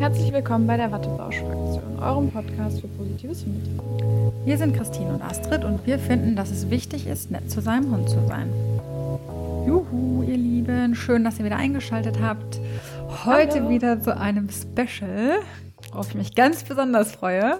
Herzlich willkommen bei der Wattebausch-Fraktion, eurem Podcast für positives Hundetraining. Wir sind Christine und Astrid und wir finden, dass es wichtig ist, nett zu seinem Hund zu sein. Juhu, ihr Lieben, schön, dass ihr wieder eingeschaltet habt. Heute Hallo. wieder zu einem Special, worauf ich mich ganz besonders freue.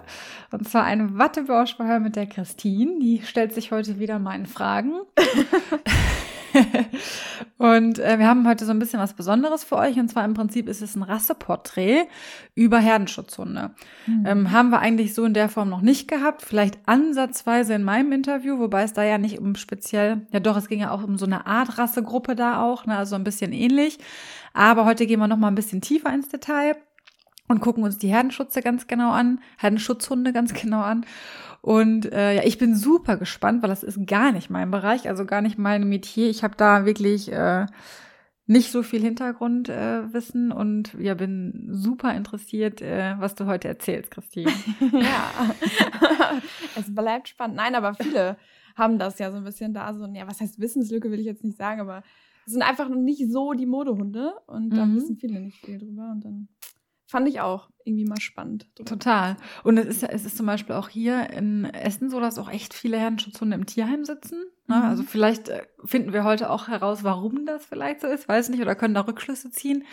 Und zwar eine Wattebauschverhör mit der Christine. Die stellt sich heute wieder meinen Fragen. und äh, wir haben heute so ein bisschen was Besonderes für euch. Und zwar im Prinzip ist es ein Rasseporträt über Herdenschutzhunde. Mhm. Ähm, haben wir eigentlich so in der Form noch nicht gehabt. Vielleicht ansatzweise in meinem Interview, wobei es da ja nicht um speziell, ja doch, es ging ja auch um so eine Art Rassegruppe da auch, ne, also ein bisschen ähnlich. Aber heute gehen wir noch mal ein bisschen tiefer ins Detail und gucken uns die Herdenschutze ganz genau an, Herdenschutzhunde ganz genau an. Und äh, ja, ich bin super gespannt, weil das ist gar nicht mein Bereich, also gar nicht mein Metier. Ich habe da wirklich äh, nicht so viel Hintergrundwissen äh, und ja, bin super interessiert, äh, was du heute erzählst, Christine. ja, es bleibt spannend. Nein, aber viele haben das ja so ein bisschen da, so, ja, was heißt Wissenslücke, will ich jetzt nicht sagen, aber es sind einfach nicht so die Modehunde und da mhm. wissen viele nicht viel drüber und dann fand ich auch irgendwie mal spannend. Total. Und es ist ja, es ist zum Beispiel auch hier in Essen so, dass auch echt viele Herdenschutzhunde im Tierheim sitzen. Ne? Mhm. Also vielleicht äh, finden wir heute auch heraus, warum das vielleicht so ist, weiß nicht, oder können da Rückschlüsse ziehen.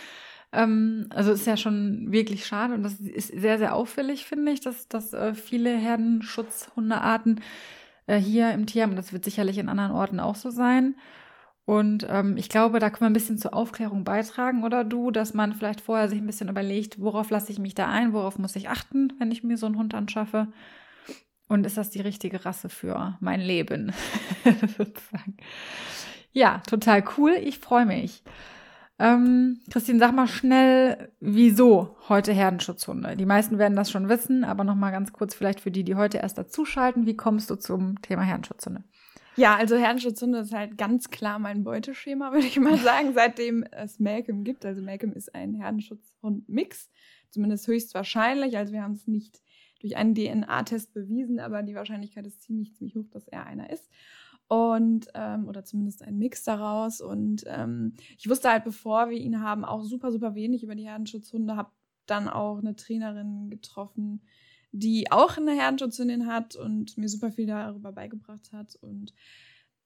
Ähm, also ist ja schon wirklich schade und das ist sehr, sehr auffällig, finde ich, dass, dass äh, viele Herdenschutzhundearten äh, hier im Tierheim, und das wird sicherlich in anderen Orten auch so sein, und ähm, ich glaube, da können wir ein bisschen zur Aufklärung beitragen, oder du, dass man vielleicht vorher sich ein bisschen überlegt, worauf lasse ich mich da ein, worauf muss ich achten, wenn ich mir so einen Hund anschaffe. Und ist das die richtige Rasse für mein Leben? Ja, total cool. Ich freue mich. Ähm, Christine, sag mal schnell, wieso heute Herdenschutzhunde? Die meisten werden das schon wissen, aber noch mal ganz kurz vielleicht für die, die heute erst dazuschalten. Wie kommst du zum Thema Herdenschutzhunde? Ja, also Herdenschutzhunde ist halt ganz klar mein Beuteschema, würde ich mal sagen, seitdem es Malcolm gibt. Also Malcolm ist ein Herdenschutzhund-Mix, zumindest höchstwahrscheinlich. Also wir haben es nicht durch einen DNA-Test bewiesen, aber die Wahrscheinlichkeit ist ziemlich, ziemlich hoch, dass er einer ist. Und, ähm, oder zumindest ein Mix daraus. Und ähm, ich wusste halt, bevor wir ihn haben, auch super, super wenig über die Herdenschutzhunde. Habe dann auch eine Trainerin getroffen, die auch eine Herdenschutzhündin hat und mir super viel darüber beigebracht hat. Und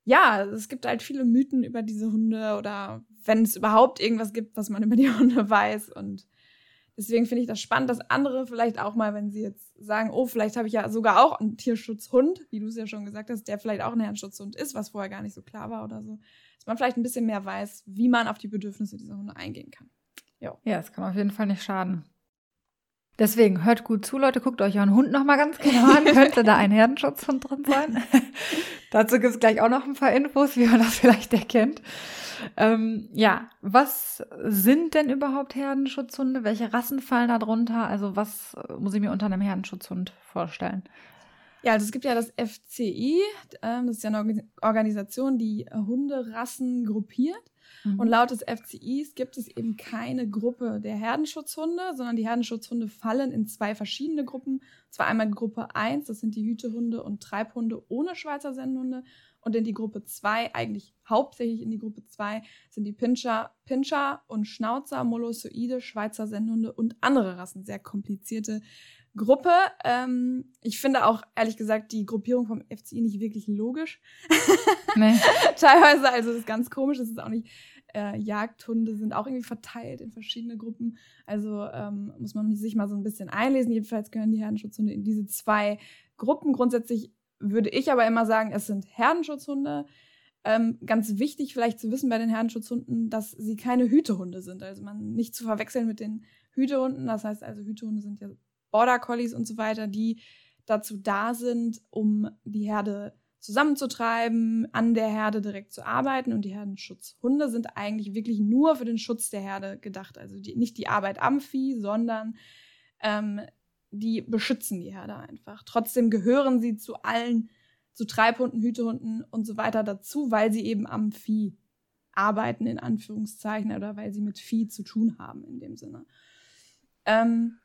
ja, es gibt halt viele Mythen über diese Hunde oder wenn es überhaupt irgendwas gibt, was man über die Hunde weiß. Und deswegen finde ich das spannend, dass andere vielleicht auch mal, wenn sie jetzt sagen, oh, vielleicht habe ich ja sogar auch einen Tierschutzhund, wie du es ja schon gesagt hast, der vielleicht auch ein Herdenschutzhund ist, was vorher gar nicht so klar war oder so, dass man vielleicht ein bisschen mehr weiß, wie man auf die Bedürfnisse dieser Hunde eingehen kann. Jo. Ja, es kann auf jeden Fall nicht schaden. Deswegen hört gut zu, Leute, guckt euch euren Hund noch mal ganz genau an. Könnte da ein Herdenschutzhund drin sein? Dazu gibt es gleich auch noch ein paar Infos, wie man das vielleicht erkennt. Ähm, ja, was sind denn überhaupt Herdenschutzhunde? Welche Rassen fallen da drunter? Also was muss ich mir unter einem Herdenschutzhund vorstellen? Ja, also es gibt ja das FCI, ähm, das ist ja eine Organisation, die Hunderassen gruppiert. Mhm. Und laut des FCIs gibt es eben keine Gruppe der Herdenschutzhunde, sondern die Herdenschutzhunde fallen in zwei verschiedene Gruppen. Zwar einmal Gruppe 1, das sind die Hütehunde und Treibhunde ohne Schweizer Sennhunde. Und in die Gruppe 2, eigentlich hauptsächlich in die Gruppe 2, sind die Pinscher, Pinscher und Schnauzer, Molossoide, Schweizer Sennhunde und andere Rassen. Sehr komplizierte Gruppe. Ähm, ich finde auch, ehrlich gesagt, die Gruppierung vom FCI nicht wirklich logisch. Nee. Teilweise, also das ist ganz komisch, das ist auch nicht. Äh, Jagdhunde sind auch irgendwie verteilt in verschiedene Gruppen. Also ähm, muss man sich mal so ein bisschen einlesen. Jedenfalls gehören die Herdenschutzhunde in diese zwei Gruppen. Grundsätzlich würde ich aber immer sagen, es sind Herdenschutzhunde. Ähm, ganz wichtig vielleicht zu wissen bei den Herdenschutzhunden, dass sie keine Hütehunde sind. Also man nicht zu verwechseln mit den Hütehunden. Das heißt also, Hütehunde sind ja Border Collies und so weiter, die dazu da sind, um die Herde zusammenzutreiben, an der Herde direkt zu arbeiten. Und die Herdenschutzhunde sind eigentlich wirklich nur für den Schutz der Herde gedacht. Also die, nicht die Arbeit am Vieh, sondern ähm, die beschützen die Herde einfach. Trotzdem gehören sie zu allen, zu Treibhunden, Hütehunden und so weiter dazu, weil sie eben am Vieh arbeiten, in Anführungszeichen, oder weil sie mit Vieh zu tun haben in dem Sinne. Ähm,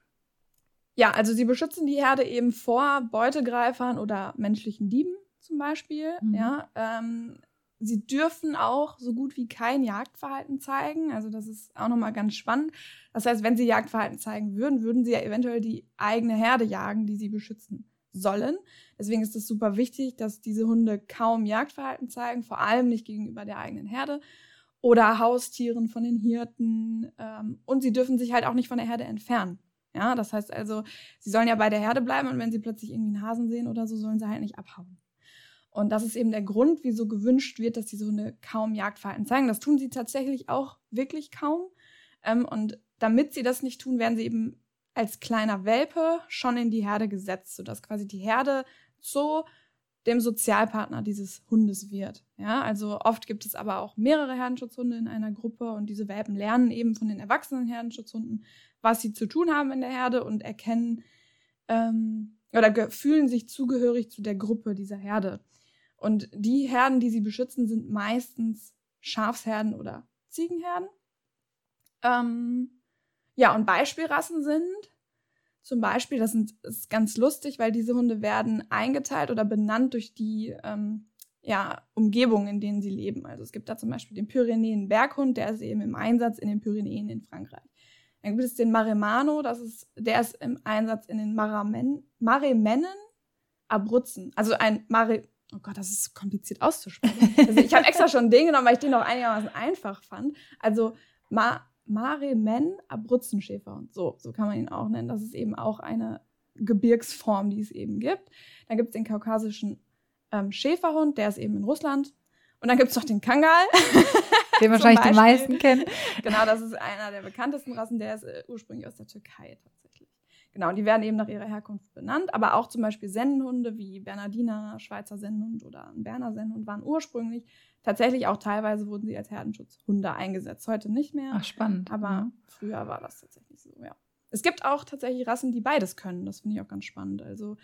ja, also sie beschützen die Herde eben vor Beutegreifern oder menschlichen Dieben zum Beispiel. Mhm. Ja, ähm, sie dürfen auch so gut wie kein Jagdverhalten zeigen. Also das ist auch nochmal ganz spannend. Das heißt, wenn sie Jagdverhalten zeigen würden, würden sie ja eventuell die eigene Herde jagen, die sie beschützen sollen. Deswegen ist es super wichtig, dass diese Hunde kaum Jagdverhalten zeigen, vor allem nicht gegenüber der eigenen Herde oder Haustieren von den Hirten. Ähm, und sie dürfen sich halt auch nicht von der Herde entfernen. Ja, das heißt also, sie sollen ja bei der Herde bleiben und wenn sie plötzlich irgendwie einen Hasen sehen oder so, sollen sie halt nicht abhauen. Und das ist eben der Grund, wieso gewünscht wird, dass diese Hunde kaum Jagdverhalten zeigen. Das tun sie tatsächlich auch wirklich kaum. Ähm, und damit sie das nicht tun, werden sie eben als kleiner Welpe schon in die Herde gesetzt, sodass quasi die Herde zu dem Sozialpartner dieses Hundes wird. Ja, also oft gibt es aber auch mehrere Herdenschutzhunde in einer Gruppe und diese Welpen lernen eben von den erwachsenen Herdenschutzhunden, was sie zu tun haben in der Herde und erkennen ähm, oder fühlen sich zugehörig zu der Gruppe dieser Herde. Und die Herden, die sie beschützen, sind meistens Schafsherden oder Ziegenherden. Ähm, ja, und Beispielrassen sind zum Beispiel, das, sind, ist ganz lustig, weil diese Hunde werden eingeteilt oder benannt durch die ähm, ja, Umgebungen, in denen sie leben. Also es gibt da zum Beispiel den Pyrenäen-Berghund, der ist eben im Einsatz in den Pyrenäen in Frankreich. Dann gibt es den Maremano, das ist, der ist im Einsatz in den Maramen, Maremennen Abruzzen. Also ein Mare, oh Gott, das ist kompliziert auszusprechen. Also ich habe extra schon den genommen, weil ich den noch einigermaßen einfach fand. Also Ma Maremen Abruzzenschäferhund. So, so kann man ihn auch nennen. Das ist eben auch eine Gebirgsform, die es eben gibt. Dann gibt es den kaukasischen ähm, Schäferhund, der ist eben in Russland. Und dann gibt es noch den Kangal. Den wahrscheinlich die meisten kennen. Genau, das ist einer der bekanntesten Rassen. Der ist äh, ursprünglich aus der Türkei tatsächlich. Genau, die werden eben nach ihrer Herkunft benannt. Aber auch zum Beispiel Sennenhunde wie Bernardiner, Schweizer Sennenhund oder ein Berner Sennenhund waren ursprünglich tatsächlich auch teilweise wurden sie als Herdenschutzhunde eingesetzt. Heute nicht mehr. Ach, spannend. Aber mhm. früher war das tatsächlich so, ja. Es gibt auch tatsächlich Rassen, die beides können. Das finde ich auch ganz spannend. Also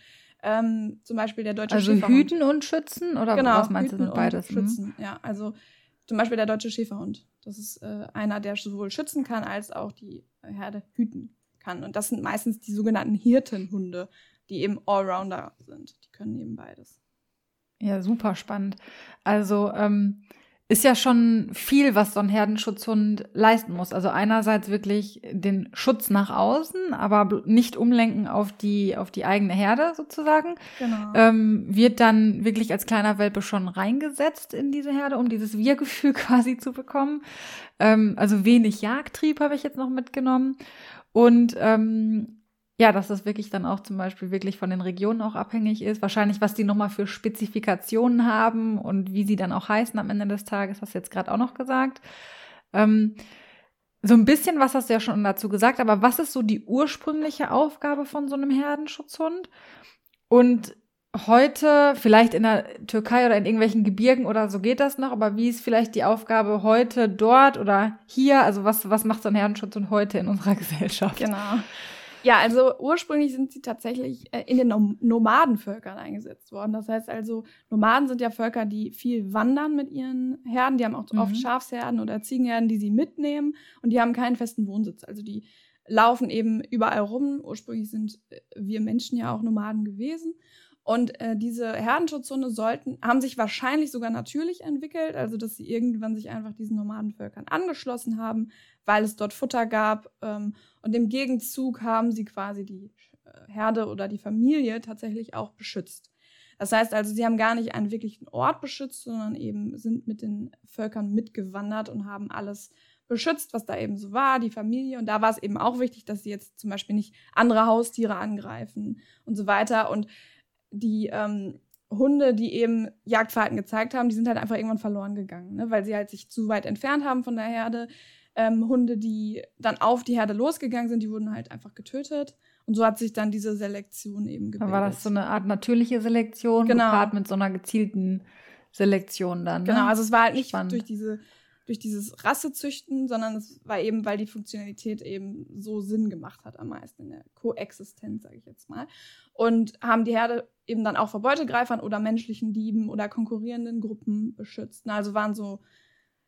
ähm, zum Beispiel der deutsche also Schäferhund. Also hüten und schützen? Oder genau, was meinst hüten du mit beides? Und mhm. schützen, ja. Also zum Beispiel der deutsche Schäferhund. Das ist äh, einer, der sowohl schützen kann, als auch die Herde hüten kann. Und das sind meistens die sogenannten Hirtenhunde, die eben Allrounder sind. Die können eben beides. Ja, super spannend. Also ähm, ist ja schon viel, was so ein Herdenschutzhund leisten muss. Also einerseits wirklich den Schutz nach außen, aber nicht umlenken auf die, auf die eigene Herde sozusagen. Genau. Ähm, wird dann wirklich als kleiner Welpe schon reingesetzt in diese Herde, um dieses Wir-Gefühl quasi zu bekommen. Ähm, also wenig Jagdtrieb habe ich jetzt noch mitgenommen. Und ähm, ja, dass das wirklich dann auch zum Beispiel wirklich von den Regionen auch abhängig ist. Wahrscheinlich, was die nochmal für Spezifikationen haben und wie sie dann auch heißen am Ende des Tages, hast du jetzt gerade auch noch gesagt. Ähm, so ein bisschen was hast du ja schon dazu gesagt, aber was ist so die ursprüngliche Aufgabe von so einem Herdenschutzhund? Und heute, vielleicht in der Türkei oder in irgendwelchen Gebirgen oder so geht das noch, aber wie ist vielleicht die Aufgabe heute dort oder hier? Also was, was macht so ein Herdenschutzhund heute in unserer Gesellschaft? Genau. Ja, also ursprünglich sind sie tatsächlich äh, in den Nomadenvölkern eingesetzt worden. Das heißt also, Nomaden sind ja Völker, die viel wandern mit ihren Herden. Die haben auch mhm. oft Schafsherden oder Ziegenherden, die sie mitnehmen und die haben keinen festen Wohnsitz. Also die laufen eben überall rum. Ursprünglich sind äh, wir Menschen ja auch Nomaden gewesen. Und äh, diese Herdenschutzhunde sollten, haben sich wahrscheinlich sogar natürlich entwickelt, also dass sie irgendwann sich einfach diesen Nomadenvölkern angeschlossen haben, weil es dort Futter gab. Ähm, und im Gegenzug haben sie quasi die äh, Herde oder die Familie tatsächlich auch beschützt. Das heißt also, sie haben gar nicht einen wirklichen Ort beschützt, sondern eben sind mit den Völkern mitgewandert und haben alles beschützt, was da eben so war, die Familie. Und da war es eben auch wichtig, dass sie jetzt zum Beispiel nicht andere Haustiere angreifen und so weiter. Und die ähm, Hunde, die eben Jagdverhalten gezeigt haben, die sind halt einfach irgendwann verloren gegangen, ne? weil sie halt sich zu weit entfernt haben von der Herde. Ähm, Hunde, die dann auf die Herde losgegangen sind, die wurden halt einfach getötet. Und so hat sich dann diese Selektion eben gebildet. Dann war das so eine Art natürliche Selektion, genau. gepaart mit so einer gezielten Selektion dann. Ne? Genau, also es war halt nicht Spannend. durch diese durch dieses Rassezüchten, sondern es war eben, weil die Funktionalität eben so Sinn gemacht hat am meisten in der Koexistenz, sage ich jetzt mal. Und haben die Herde eben dann auch vor Beutegreifern oder menschlichen Dieben oder konkurrierenden Gruppen beschützt. Also waren so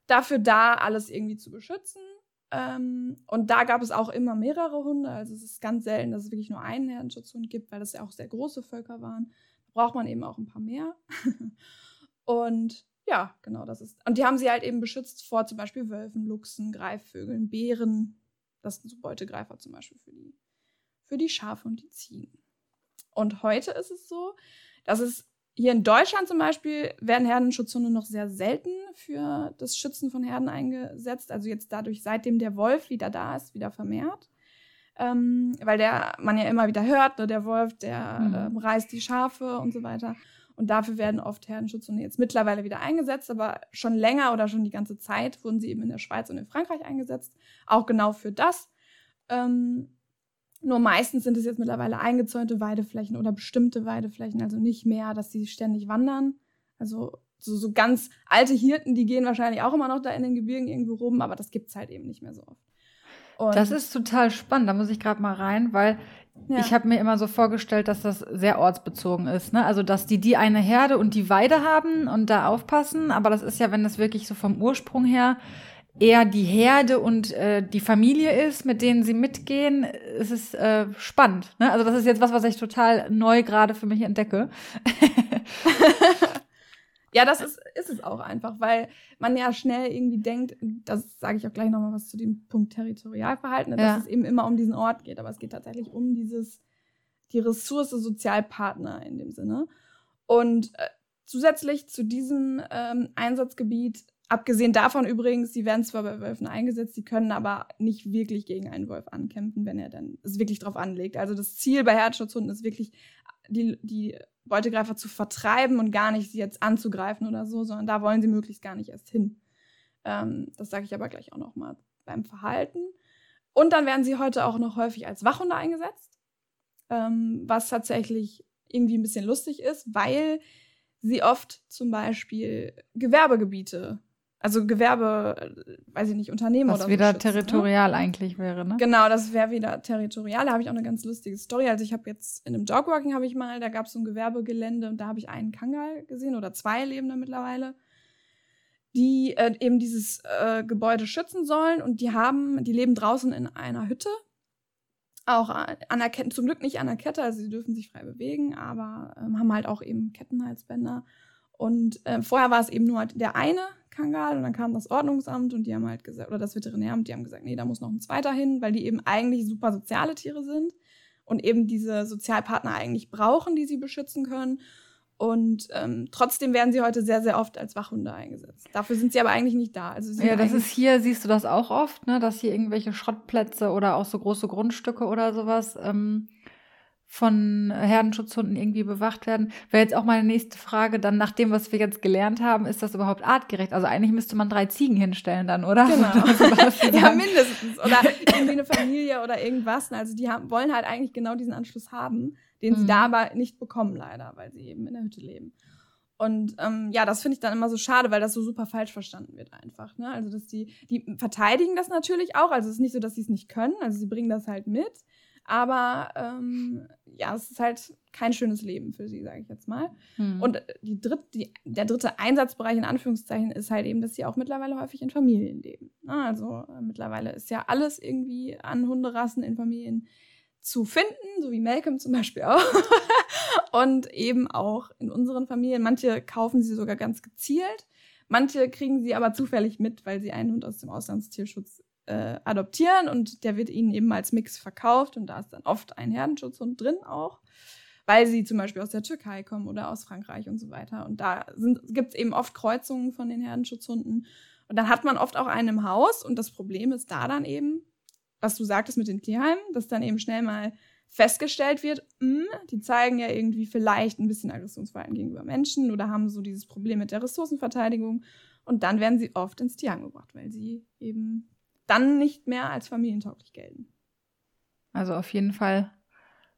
dafür da, alles irgendwie zu beschützen. Ähm, und da gab es auch immer mehrere Hunde. Also es ist ganz selten, dass es wirklich nur einen Herdenschutzhund gibt, weil das ja auch sehr große Völker waren. Da braucht man eben auch ein paar mehr. und Ja, genau, das ist. Und die haben sie halt eben beschützt vor zum Beispiel Wölfen, Luchsen, Greifvögeln, Bären. Das sind so Beutegreifer zum Beispiel für die, für die Schafe und die Ziegen. Und heute ist es so, dass es hier in Deutschland zum Beispiel werden Herdenschutzhunde noch sehr selten für das Schützen von Herden eingesetzt. Also jetzt dadurch, seitdem der Wolf wieder da ist, wieder vermehrt. Ähm, weil der man ja immer wieder hört, ne, der Wolf, der mhm. ähm, reißt die Schafe und so weiter. Und dafür werden oft Herdenschutzhunde jetzt mittlerweile wieder eingesetzt, aber schon länger oder schon die ganze Zeit wurden sie eben in der Schweiz und in Frankreich eingesetzt. Auch genau für das. Ähm, nur meistens sind es jetzt mittlerweile eingezäunte Weideflächen oder bestimmte Weideflächen, also nicht mehr, dass sie ständig wandern. Also so, so ganz alte Hirten, die gehen wahrscheinlich auch immer noch da in den Gebirgen irgendwo rum, aber das gibt es halt eben nicht mehr so oft. Und das ist total spannend, da muss ich gerade mal rein, weil ja. ich habe mir immer so vorgestellt, dass das sehr ortsbezogen ist. Ne? Also, dass die die eine Herde und die Weide haben und da aufpassen, aber das ist ja, wenn das wirklich so vom Ursprung her eher die Herde und äh, die Familie ist, mit denen sie mitgehen, ist es äh, spannend. Ne? Also das ist jetzt was, was ich total neu gerade für mich entdecke. ja, das ist, ist es auch einfach, weil man ja schnell irgendwie denkt, das sage ich auch gleich nochmal was zu dem Punkt Territorialverhalten, dass ja. es eben immer um diesen Ort geht, aber es geht tatsächlich um dieses, die Ressource Sozialpartner in dem Sinne. Und äh, zusätzlich zu diesem ähm, Einsatzgebiet Abgesehen davon übrigens, sie werden zwar bei Wölfen eingesetzt, sie können aber nicht wirklich gegen einen Wolf ankämpfen, wenn er dann es wirklich drauf anlegt. Also das Ziel bei Herzschutzhunden ist wirklich, die, die Beutegreifer zu vertreiben und gar nicht sie jetzt anzugreifen oder so, sondern da wollen sie möglichst gar nicht erst hin. Ähm, das sage ich aber gleich auch noch mal beim Verhalten. Und dann werden sie heute auch noch häufig als Wachhunde eingesetzt, ähm, was tatsächlich irgendwie ein bisschen lustig ist, weil sie oft zum Beispiel Gewerbegebiete also Gewerbe, weiß ich nicht, Unternehmen Was oder so. Was wieder schützt, ne? territorial ne? eigentlich wäre, ne? Genau, das wäre wieder territorial. Da habe ich auch eine ganz lustige Story. Also ich habe jetzt in einem Dogwalking habe ich mal, da gab es so ein Gewerbegelände und da habe ich einen Kangal gesehen oder zwei leben da mittlerweile, die äh, eben dieses äh, Gebäude schützen sollen und die haben, die leben draußen in einer Hütte. Auch an der Kette, zum Glück nicht an der Kette, also sie dürfen sich frei bewegen, aber ähm, haben halt auch eben Kettenhalsbänder. Und äh, vorher war es eben nur der eine Kangal und dann kam das Ordnungsamt und die haben halt gesagt, oder das Veterinäramt, die haben gesagt, nee, da muss noch ein zweiter hin, weil die eben eigentlich super soziale Tiere sind und eben diese Sozialpartner eigentlich brauchen, die sie beschützen können. Und ähm, trotzdem werden sie heute sehr, sehr oft als Wachhunde eingesetzt. Dafür sind sie aber eigentlich nicht da. Also ja, das ist hier, siehst du das auch oft, ne, dass hier irgendwelche Schrottplätze oder auch so große Grundstücke oder sowas ähm, von Herdenschutzhunden irgendwie bewacht werden. Wäre jetzt auch meine nächste Frage, dann nach dem, was wir jetzt gelernt haben, ist das überhaupt artgerecht? Also eigentlich müsste man drei Ziegen hinstellen dann, oder? Genau. ja, mindestens. Oder irgendwie eine Familie oder irgendwas. Also die haben, wollen halt eigentlich genau diesen Anschluss haben, den sie mhm. da aber nicht bekommen leider, weil sie eben in der Hütte leben. Und ähm, ja, das finde ich dann immer so schade, weil das so super falsch verstanden wird einfach. Ne? Also dass die, die verteidigen das natürlich auch. Also es ist nicht so, dass sie es nicht können. Also sie bringen das halt mit. Aber ähm, ja, es ist halt kein schönes Leben für sie, sage ich jetzt mal. Hm. Und äh, die dritt, die, der dritte Einsatzbereich in Anführungszeichen ist halt eben, dass sie auch mittlerweile häufig in Familien leben. Also äh, mittlerweile ist ja alles irgendwie an Hunderassen in Familien zu finden, so wie Malcolm zum Beispiel auch. und eben auch in unseren Familien. Manche kaufen sie sogar ganz gezielt. Manche kriegen sie aber zufällig mit, weil sie einen Hund aus dem Auslandstierschutz äh, adoptieren und der wird ihnen eben als Mix verkauft und da ist dann oft ein Herdenschutzhund drin auch, weil sie zum Beispiel aus der Türkei kommen oder aus Frankreich und so weiter. Und da gibt es eben oft Kreuzungen von den Herdenschutzhunden. Und dann hat man oft auch einen im Haus und das Problem ist da dann eben, was du sagtest mit den Tierheimen, dass dann eben schnell mal festgestellt wird, mh, hm, die zeigen ja irgendwie vielleicht ein bisschen Aggressionsverhalten gegenüber Menschen oder haben so dieses Problem mit der Ressourcenverteidigung. Und dann werden sie oft ins Tierheim gebracht, weil sie eben dann nicht mehr als familientauglich gelten. Also auf jeden Fall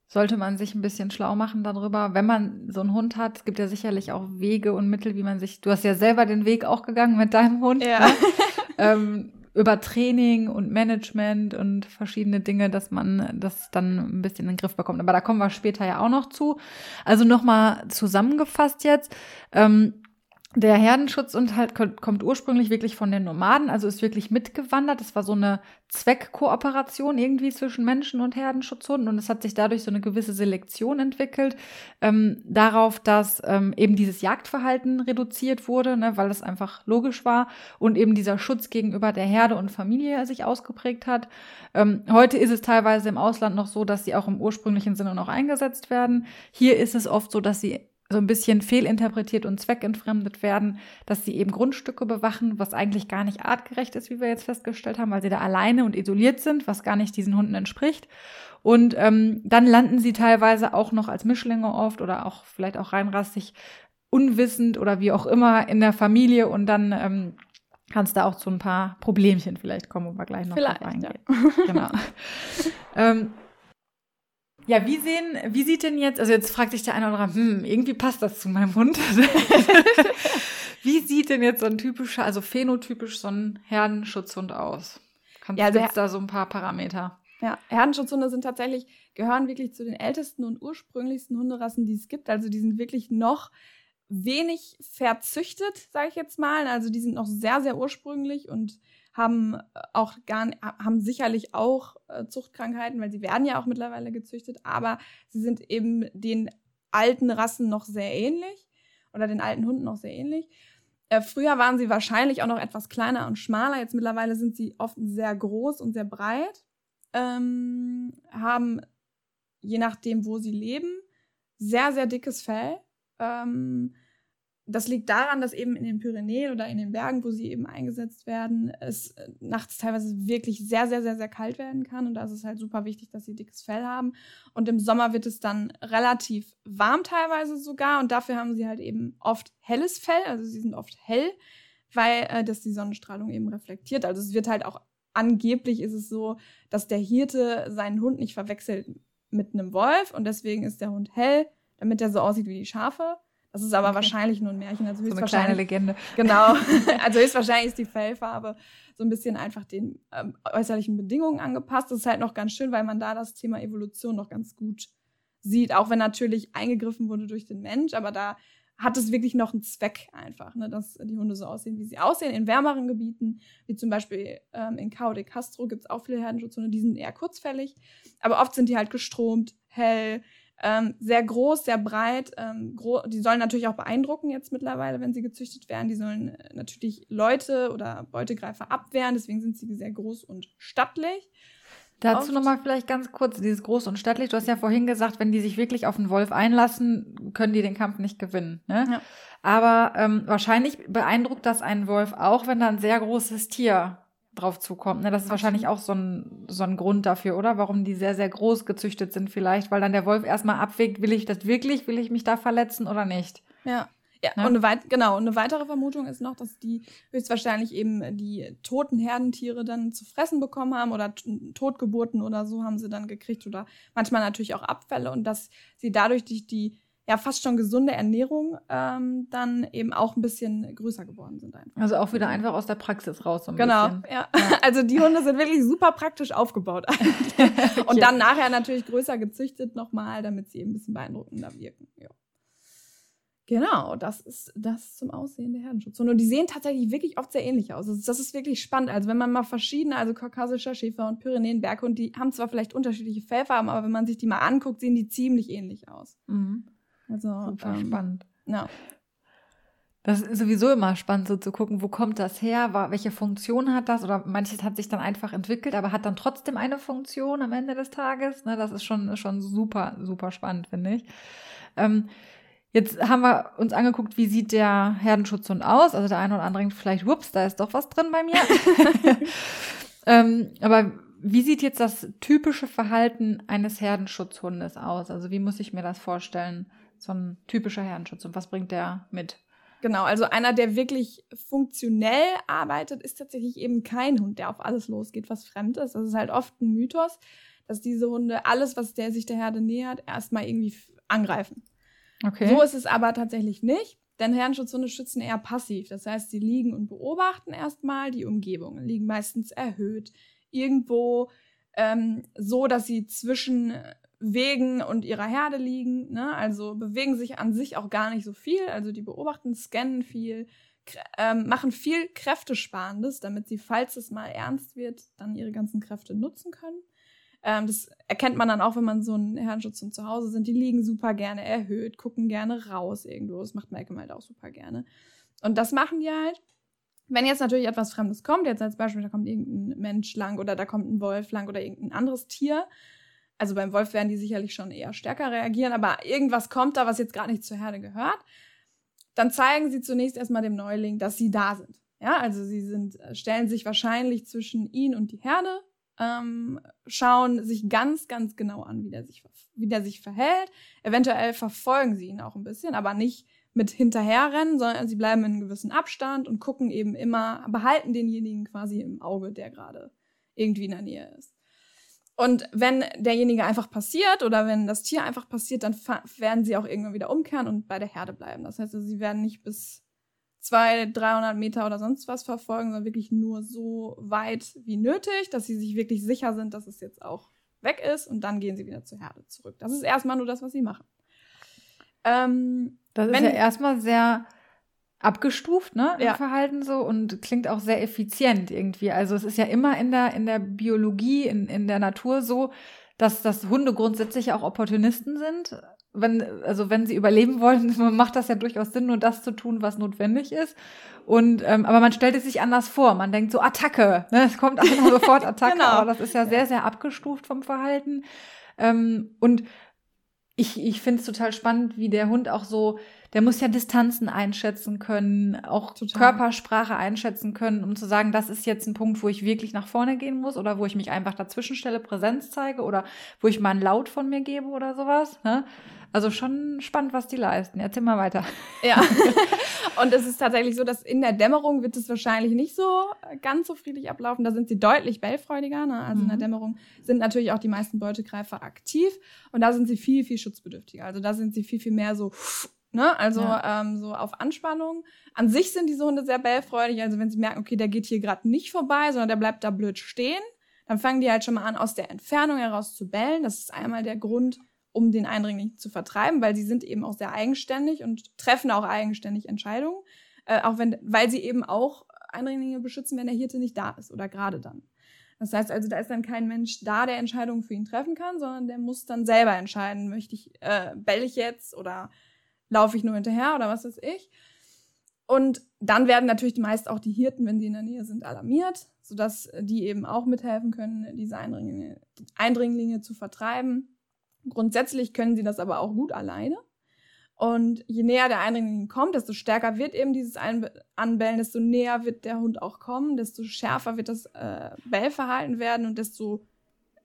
sollte man sich ein bisschen schlau machen darüber, wenn man so einen Hund hat. Es gibt ja sicherlich auch Wege und Mittel, wie man sich. Du hast ja selber den Weg auch gegangen mit deinem Hund. Ja. Ne? ähm, über Training und Management und verschiedene Dinge, dass man das dann ein bisschen in den Griff bekommt. Aber da kommen wir später ja auch noch zu. Also nochmal zusammengefasst jetzt. Ähm, der Herdenschutz und halt kommt ursprünglich wirklich von den Nomaden, also ist wirklich mitgewandert. Das war so eine Zweckkooperation irgendwie zwischen Menschen und Herdenschutzhunden und es hat sich dadurch so eine gewisse Selektion entwickelt, ähm, darauf, dass ähm, eben dieses Jagdverhalten reduziert wurde, ne, weil das einfach logisch war und eben dieser Schutz gegenüber der Herde und Familie sich ausgeprägt hat. Ähm, heute ist es teilweise im Ausland noch so, dass sie auch im ursprünglichen Sinne noch eingesetzt werden. Hier ist es oft so, dass sie so ein bisschen fehlinterpretiert und zweckentfremdet werden, dass sie eben Grundstücke bewachen, was eigentlich gar nicht artgerecht ist, wie wir jetzt festgestellt haben, weil sie da alleine und isoliert sind, was gar nicht diesen Hunden entspricht. Und ähm, dann landen sie teilweise auch noch als Mischlinge oft oder auch vielleicht auch reinrassig unwissend oder wie auch immer in der Familie und dann ähm, kann es da auch zu ein paar Problemchen vielleicht kommen, wo wir gleich noch vielleicht, drauf eingehen. Ja. genau. ähm, ja, wie sehen, wie sieht denn jetzt, also jetzt fragt sich der eine oder andere, hm, irgendwie passt das zu meinem Hund. wie sieht denn jetzt so ein typischer, also phänotypisch so ein Herdenschutzhund aus? Kannst ja, also du jetzt da so ein paar Parameter? Ja, Herdenschutzhunde sind tatsächlich, gehören wirklich zu den ältesten und ursprünglichsten Hunderassen, die es gibt. Also die sind wirklich noch wenig verzüchtet, sage ich jetzt mal. Also die sind noch sehr, sehr ursprünglich und haben äh, auch gar haben sicherlich auch äh, Zuchtkrankheiten, weil sie werden ja auch mittlerweile gezüchtet, aber sie sind eben den alten Rassen noch sehr ähnlich oder den alten Hunden noch sehr ähnlich. Äh, früher waren sie wahrscheinlich auch noch etwas kleiner und schmaler. Jetzt mittlerweile sind sie oft sehr groß und sehr breit. Ähm, haben, je nachdem, wo sie leben, sehr, sehr dickes Fell. Ähm, das liegt daran, dass eben in den Pyrenäen oder in den Bergen, wo sie eben eingesetzt werden, es äh, nachts teilweise wirklich sehr, sehr, sehr, sehr kalt werden kann. Und da ist es halt super wichtig, dass sie dickes Fell haben. Und im Sommer wird es dann relativ warm teilweise sogar. Und dafür haben sie halt eben oft helles Fell. Also sie sind oft hell, weil äh, das die Sonnenstrahlung eben reflektiert. Also es wird halt auch angeblich ist es so, dass der Hirte seinen Hund nicht verwechselt mit einem Wolf. Und deswegen ist der Hund hell, damit er so aussieht wie die Schafe. Das ist aber okay. wahrscheinlich nur ein Märchen. Also so eine kleine Legende. Genau. Also höchstwahrscheinlich ist die Fellfarbe so ein bisschen einfach den ähm, äußerlichen Bedingungen angepasst. Das ist halt noch ganz schön, weil man da das Thema Evolution noch ganz gut sieht. Auch wenn natürlich eingegriffen wurde durch den Mensch, aber da hat es wirklich noch einen Zweck einfach, ne, dass die Hunde so aussehen, wie sie aussehen. In wärmeren Gebieten, wie zum Beispiel ähm, in Cao de Castro, gibt es auch viele Herdenschutzhunde, die sind eher kurzfällig. Aber oft sind die halt gestromt, hell, ähm, sehr groß, sehr breit. Ähm, gro die sollen natürlich auch beeindrucken jetzt mittlerweile, wenn sie gezüchtet werden. Die sollen äh, natürlich Leute oder Beutegreifer abwehren. Deswegen sind sie sehr groß und stattlich. Dazu nochmal vielleicht ganz kurz, dieses groß und stattlich. Du hast ja vorhin gesagt, wenn die sich wirklich auf einen Wolf einlassen, können die den Kampf nicht gewinnen. Ne? Ja. Aber ähm, wahrscheinlich beeindruckt das einen Wolf auch, wenn da ein sehr großes Tier drauf zukommt. Ne? Das ist wahrscheinlich auch so ein, so ein Grund dafür, oder? Warum die sehr, sehr groß gezüchtet sind vielleicht, weil dann der Wolf erstmal abwägt, will ich das wirklich, will ich mich da verletzen oder nicht? Ja. Ja, ne? und eine genau, und eine weitere Vermutung ist noch, dass die höchstwahrscheinlich eben die toten Herdentiere dann zu fressen bekommen haben oder Totgeburten oder so haben sie dann gekriegt oder manchmal natürlich auch Abfälle und dass sie dadurch durch die ja fast schon gesunde Ernährung ähm, dann eben auch ein bisschen größer geworden sind. Einfach. Also auch wieder einfach aus der Praxis raus. So ein genau, bisschen. Ja. ja. Also die Hunde sind wirklich super praktisch aufgebaut. Und dann nachher natürlich größer gezüchtet nochmal, damit sie eben ein bisschen beeindruckender wirken. Ja. Genau, das ist das zum Aussehen der Herdenschutzhunde. Und die sehen tatsächlich wirklich oft sehr ähnlich aus. Das ist wirklich spannend. Also wenn man mal verschiedene, also kaukasischer Schäfer und Pyrenäenberghund, die haben zwar vielleicht unterschiedliche Fellfarben, aber wenn man sich die mal anguckt, sehen die ziemlich ähnlich aus. Mhm. Also super ähm, spannend. Ja. Das ist sowieso immer spannend, so zu gucken, wo kommt das her, welche Funktion hat das oder manches hat sich dann einfach entwickelt, aber hat dann trotzdem eine Funktion am Ende des Tages. Ne, das ist schon, schon super, super spannend, finde ich. Ähm, jetzt haben wir uns angeguckt, wie sieht der Herdenschutzhund aus. Also der eine oder andere denkt vielleicht, whoops, da ist doch was drin bei mir. ähm, aber wie sieht jetzt das typische Verhalten eines Herdenschutzhundes aus? Also wie muss ich mir das vorstellen? So ein typischer Herrenschutz. Und was bringt der mit? Genau, also einer, der wirklich funktionell arbeitet, ist tatsächlich eben kein Hund, der auf alles losgeht, was fremd ist. Das ist halt oft ein Mythos, dass diese Hunde alles, was der sich der Herde nähert, erstmal irgendwie angreifen. Okay. So ist es aber tatsächlich nicht, denn Herrenschutzhunde schützen eher passiv. Das heißt, sie liegen und beobachten erstmal die Umgebung, liegen meistens erhöht, irgendwo ähm, so, dass sie zwischen Wegen und ihrer Herde liegen, ne? also bewegen sich an sich auch gar nicht so viel, also die beobachten, scannen viel, ähm, machen viel Kräftesparendes, damit sie, falls es mal ernst wird, dann ihre ganzen Kräfte nutzen können. Ähm, das erkennt man dann auch, wenn man so einen Herrenschutzhund zu Hause sind. Die liegen super gerne erhöht, gucken gerne raus irgendwo. Das macht Malcolm halt auch super gerne. Und das machen die halt. Wenn jetzt natürlich etwas Fremdes kommt, jetzt als Beispiel, da kommt irgendein Mensch lang oder da kommt ein Wolf lang oder irgendein anderes Tier, also beim Wolf werden die sicherlich schon eher stärker reagieren, aber irgendwas kommt da, was jetzt gerade nicht zur Herde gehört, dann zeigen sie zunächst erstmal dem Neuling, dass sie da sind. Ja, also sie sind, äh, stellen sich wahrscheinlich zwischen ihn und die Herde, ähm, schauen sich ganz, ganz genau an, wie der, sich, wie der sich verhält. Eventuell verfolgen sie ihn auch ein bisschen, aber nicht mit hinterherrennen, sondern sie bleiben in einem gewissen Abstand und gucken eben immer, behalten denjenigen quasi im Auge, der gerade irgendwie in der Nähe ist. Und wenn derjenige einfach passiert oder wenn das Tier einfach passiert, dann werden sie auch irgendwann wieder umkehren und bei der Herde bleiben. Das heißt, also, sie werden nicht bis 200, 300 Meter oder sonst was verfolgen, sondern wirklich nur so weit wie nötig, dass sie sich wirklich sicher sind, dass es jetzt auch weg ist und dann gehen sie wieder zur Herde zurück. Das ist erstmal nur das, was sie machen. Ähm, das ist ja erstmal sehr abgestuft, ne, im ja. Verhalten so und klingt auch sehr effizient irgendwie. Also es ist ja immer in der, in der Biologie, in, in der Natur so, dass, dass Hunde grundsätzlich auch Opportunisten sind. Wenn, also wenn sie überleben wollen, macht das ja durchaus Sinn, nur das zu tun, was notwendig ist. Und ähm, aber man stellt es sich anders vor. Man denkt so Attacke, ne? Es kommt einfach sofort Attacke, genau. aber das ist ja sehr, sehr abgestuft vom Verhalten. Ähm, und ich, ich finde es total spannend, wie der Hund auch so, der muss ja Distanzen einschätzen können, auch total. Körpersprache einschätzen können, um zu sagen, das ist jetzt ein Punkt, wo ich wirklich nach vorne gehen muss oder wo ich mich einfach dazwischen stelle, Präsenz zeige oder wo ich mal einen Laut von mir gebe oder sowas. Ne? Also schon spannend, was die leisten. Erzähl mal weiter. Ja. Und es ist tatsächlich so, dass in der Dämmerung wird es wahrscheinlich nicht so ganz so friedlich ablaufen. Da sind sie deutlich bellfreudiger. Ne? Also mhm. in der mhm. Dämmerung sind natürlich auch die meisten Beutegreifer aktiv. Und da sind sie viel, viel schutzbedürftiger. Also da sind sie viel, viel mehr so Ne? Also ja. ähm, so auf Anspannung. An sich sind diese Hunde sehr bellfreudig. Also wenn sie merken, okay, der geht hier gerade nicht vorbei, sondern der bleibt da blöd stehen, dann fangen die halt schon mal an, aus der Entfernung heraus zu bellen. Das ist einmal der Grund, um den Eindringling zu vertreiben, weil sie sind eben auch sehr eigenständig und treffen auch eigenständig Entscheidungen, äh, auch wenn, weil sie eben auch Eindringlinge beschützen, wenn der Hirte nicht da ist oder gerade dann. Das heißt also, da ist dann kein Mensch da, der Entscheidungen für ihn treffen kann, sondern der muss dann selber entscheiden, möchte ich, äh, bell ich jetzt oder laufe ich nur hinterher oder was weiß ich. Und dann werden natürlich meist auch die Hirten, wenn sie in der Nähe sind, alarmiert, sodass die eben auch mithelfen können, diese Eindringlinge, Eindringlinge zu vertreiben. Grundsätzlich können sie das aber auch gut alleine. Und je näher der Eindringling kommt, desto stärker wird eben dieses Anbellen, desto näher wird der Hund auch kommen, desto schärfer wird das äh, Bellverhalten werden und desto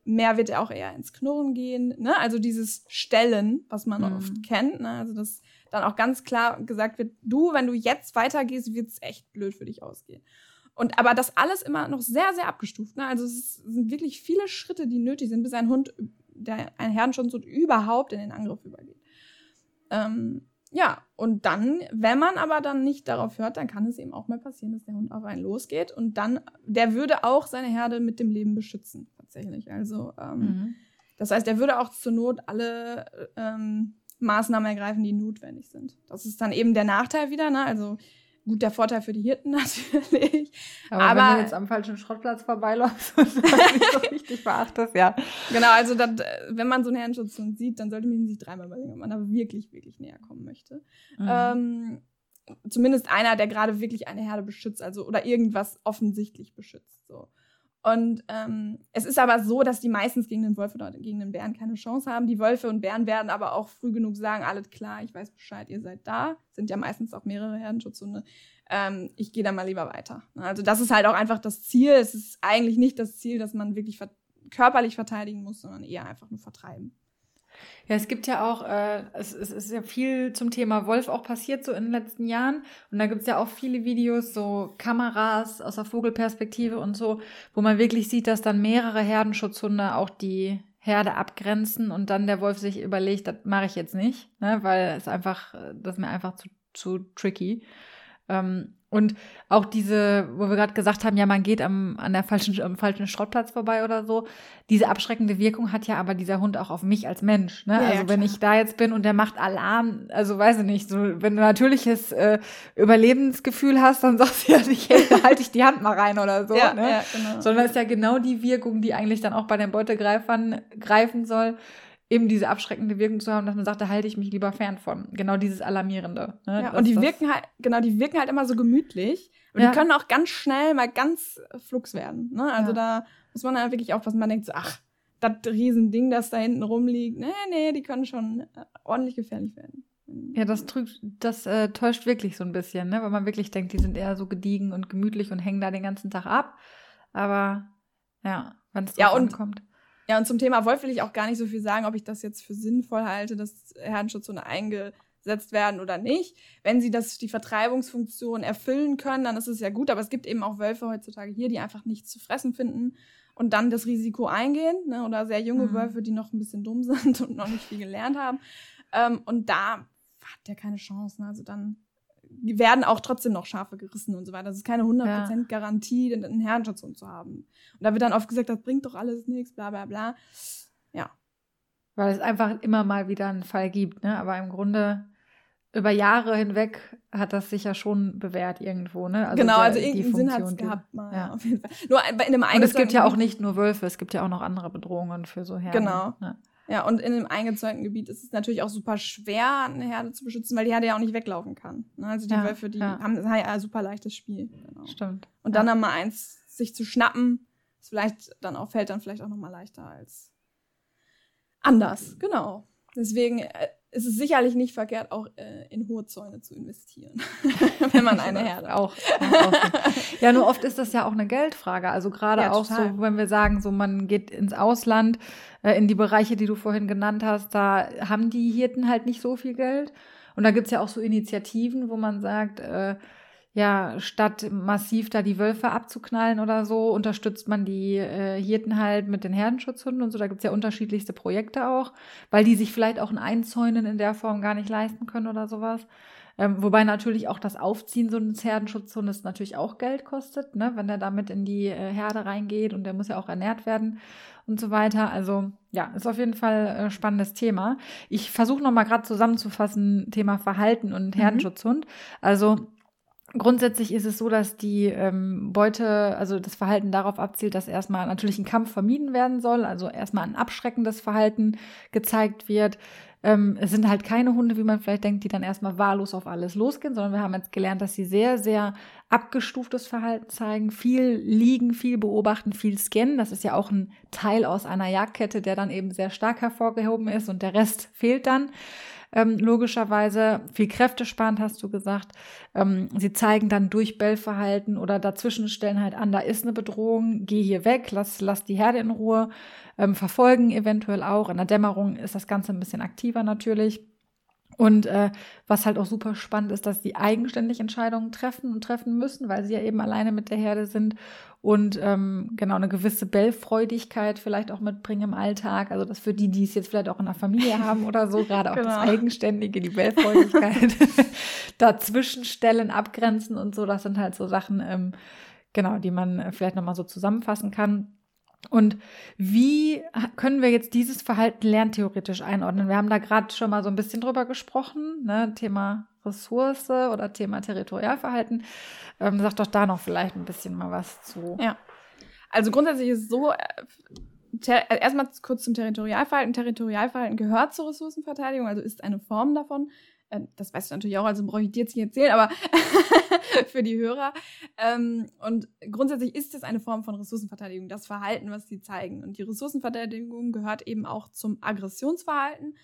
mehr wird er auch eher ins Knurren gehen. Ne? Also dieses Stellen, was man mhm. oft kennt. Ne? Also dass dann auch ganz klar gesagt wird, du, wenn du jetzt weitergehst, wird es echt blöd für dich ausgehen. Und aber das alles immer noch sehr, sehr abgestuft. Ne? Also es sind wirklich viele Schritte, die nötig sind, bis ein Hund der ein Herdenschutz überhaupt in den Angriff übergeht. Ähm, ja, und dann, wenn man aber dann nicht darauf hört, dann kann es eben auch mal passieren, dass der Hund auf einen losgeht und dann, der würde auch seine Herde mit dem Leben beschützen, tatsächlich. Also, ähm, mhm. das heißt, er würde auch zur Not alle ähm, Maßnahmen ergreifen, die notwendig sind. Das ist dann eben der Nachteil wieder, ne? Also, Gut, der Vorteil für die Hirten natürlich. Aber, aber wenn du jetzt am falschen Schrottplatz vorbeiläufst und das nicht so richtig beachtest, ja. Genau, also das, wenn man so einen Herrenschutz sieht, dann sollte man sich dreimal überlegen, ob man da wirklich, wirklich näher kommen möchte. Mhm. Ähm, zumindest einer, der gerade wirklich eine Herde beschützt, also oder irgendwas offensichtlich beschützt. So. Und ähm, es ist aber so, dass die meistens gegen den Wolf oder gegen den Bären keine Chance haben. Die Wölfe und Bären werden aber auch früh genug sagen, alles klar, ich weiß Bescheid, ihr seid da. Sind ja meistens auch mehrere Herdenschutzhunde. Ähm, ich gehe da mal lieber weiter. Also das ist halt auch einfach das Ziel. Es ist eigentlich nicht das Ziel, dass man wirklich ver körperlich verteidigen muss, sondern eher einfach nur vertreiben. Ja, es gibt ja auch, äh, es, es ist ja viel zum Thema Wolf auch passiert so in den letzten Jahren. Und da gibt's ja auch viele Videos, so Kameras aus der Vogelperspektive und so, wo man wirklich sieht, dass dann mehrere Herdenschutzhunde auch die Herde abgrenzen und dann der Wolf sich überlegt, das mache ich jetzt nicht, ne, weil es einfach, das ist mir einfach zu, zu tricky. Ähm, und auch diese, wo wir gerade gesagt haben, ja, man geht am, an der falschen, am falschen Schrottplatz vorbei oder so. Diese abschreckende Wirkung hat ja aber dieser Hund auch auf mich als Mensch. Ne? Ja, also ja, wenn ich da jetzt bin und der macht Alarm, also weiß ich nicht, so wenn du natürliches äh, Überlebensgefühl hast, dann sagst du ja nicht, hey, da halte ich die Hand mal rein oder so. Ja, ne? ja, genau. Sondern ist ja genau die Wirkung, die eigentlich dann auch bei den Beutegreifern greifen soll eben diese abschreckende Wirkung zu haben, dass man sagt, da halte ich mich lieber fern von. Genau dieses Alarmierende. Ne? Ja, und die wirken halt, genau, die wirken halt immer so gemütlich. Und ja. die können auch ganz schnell mal ganz flux werden. Ne? Also ja. da muss man halt wirklich aufpassen. Man denkt so, ach, das Riesending, das da hinten rumliegt. Nee, nee, die können schon äh, ordentlich gefährlich werden. Ja, das trügt, das äh, täuscht wirklich so ein bisschen, ne? Weil man wirklich denkt, die sind eher so gediegen und gemütlich und hängen da den ganzen Tag ab. Aber ja, wenn es ja, und kommt. Ja, und zum Thema Wolf will ich auch gar nicht so viel sagen, ob ich das jetzt für sinnvoll halte, dass Herdenschutzhunde eingesetzt werden oder nicht. Wenn sie das, die Vertreibungsfunktion erfüllen können, dann ist es ja gut. Aber es gibt eben auch Wölfe heutzutage hier, die einfach nichts zu fressen finden und dann das Risiko eingehen. Ne? Oder sehr junge mhm. Wölfe, die noch ein bisschen dumm sind und noch nicht viel gelernt haben. Ähm, und da hat der keine Chance. Ne? Also dann werden auch trotzdem noch Schafe gerissen und so weiter. Das ist keine 100% ja. Garantie, einen Herrenschutzhund zu haben. Und da wird dann oft gesagt, das bringt doch alles nichts, bla bla bla. Ja. Weil es einfach immer mal wieder einen Fall gibt, ne? Aber im Grunde über Jahre hinweg hat das sich ja schon bewährt irgendwo, ne? Also genau, der, also irgendeinen Sinn hat es gehabt mal, ja. auf jeden Fall. Nur in einem Und es gibt ja auch nicht nur Wölfe, es gibt ja auch noch andere Bedrohungen für so Herden. Genau. Ne? Ja, und in einem eingezäunten Gebiet ist es natürlich auch super schwer, eine Herde zu beschützen, weil die Herde ja auch nicht weglaufen kann. Ne? Also die ja, Wölfe, die ja. haben ein super leichtes Spiel. Genau. Stimmt. Und dann ja. mal eins sich zu schnappen, ist vielleicht dann auch, fällt dann vielleicht auch nochmal leichter als anders. Genau. Deswegen äh, ist es sicherlich nicht verkehrt, auch äh, in hohe Zäune zu investieren, wenn man eine Herde auch, auch. Ja, nur oft ist das ja auch eine Geldfrage. Also gerade ja, auch total. so, wenn wir sagen, so man geht ins Ausland, äh, in die Bereiche, die du vorhin genannt hast, da haben die Hirten halt nicht so viel Geld. Und da gibt's ja auch so Initiativen, wo man sagt, äh, ja, statt massiv da die Wölfe abzuknallen oder so, unterstützt man die äh, Hirten halt mit den Herdenschutzhunden und so. Da gibt's ja unterschiedlichste Projekte auch, weil die sich vielleicht auch ein Einzäunen in der Form gar nicht leisten können oder sowas. Ähm, wobei natürlich auch das Aufziehen so eines Herdenschutzhundes natürlich auch Geld kostet, ne? wenn der damit in die äh, Herde reingeht und der muss ja auch ernährt werden und so weiter. Also ja, ist auf jeden Fall äh, spannendes Thema. Ich versuche nochmal gerade zusammenzufassen, Thema Verhalten und mhm. Herdenschutzhund. Also Grundsätzlich ist es so, dass die ähm, Beute, also das Verhalten darauf abzielt, dass erstmal natürlich ein Kampf vermieden werden soll, also erstmal ein abschreckendes Verhalten gezeigt wird. Ähm, es sind halt keine Hunde, wie man vielleicht denkt, die dann erstmal wahllos auf alles losgehen, sondern wir haben jetzt gelernt, dass sie sehr, sehr abgestuftes Verhalten zeigen, viel liegen, viel beobachten, viel scannen. Das ist ja auch ein Teil aus einer Jagdkette, der dann eben sehr stark hervorgehoben ist und der Rest fehlt dann ähm, logischerweise. Viel kräftesparend hast du gesagt. Ähm, sie zeigen dann durch Bellverhalten oder dazwischen stellen halt an, da ist eine Bedrohung, geh hier weg, lass, lass die Herde in Ruhe, ähm, verfolgen eventuell auch. In der Dämmerung ist das Ganze ein bisschen aktiver natürlich. Und äh, was halt auch super spannend ist, dass sie eigenständig Entscheidungen treffen und treffen müssen, weil sie ja eben alleine mit der Herde sind und ähm, genau eine gewisse Bellfreudigkeit vielleicht auch mitbringen im Alltag. Also das für die, die es jetzt vielleicht auch in der Familie haben oder so, gerade auch genau. das Eigenständige, die Bellfreudigkeit, dazwischenstellen, abgrenzen und so, das sind halt so Sachen, ähm, genau, die man vielleicht nochmal so zusammenfassen kann. Und wie können wir jetzt dieses Verhalten lerntheoretisch einordnen? Wir haben da gerade schon mal so ein bisschen drüber gesprochen, ne? Thema Ressource oder Thema Territorialverhalten. Ähm, sag doch da noch vielleicht ein bisschen mal was zu. Ja. Also grundsätzlich ist so, äh, äh, erstmal kurz zum Territorialverhalten. Territorialverhalten gehört zur Ressourcenverteidigung, also ist eine Form davon. Äh, das weißt du natürlich auch, also brauche ich dir jetzt nicht erzählen, aber für die Hörer. Ähm, und grundsätzlich ist es eine Form von Ressourcenverteidigung, das Verhalten, was sie zeigen. Und die Ressourcenverteidigung gehört eben auch zum Aggressionsverhalten.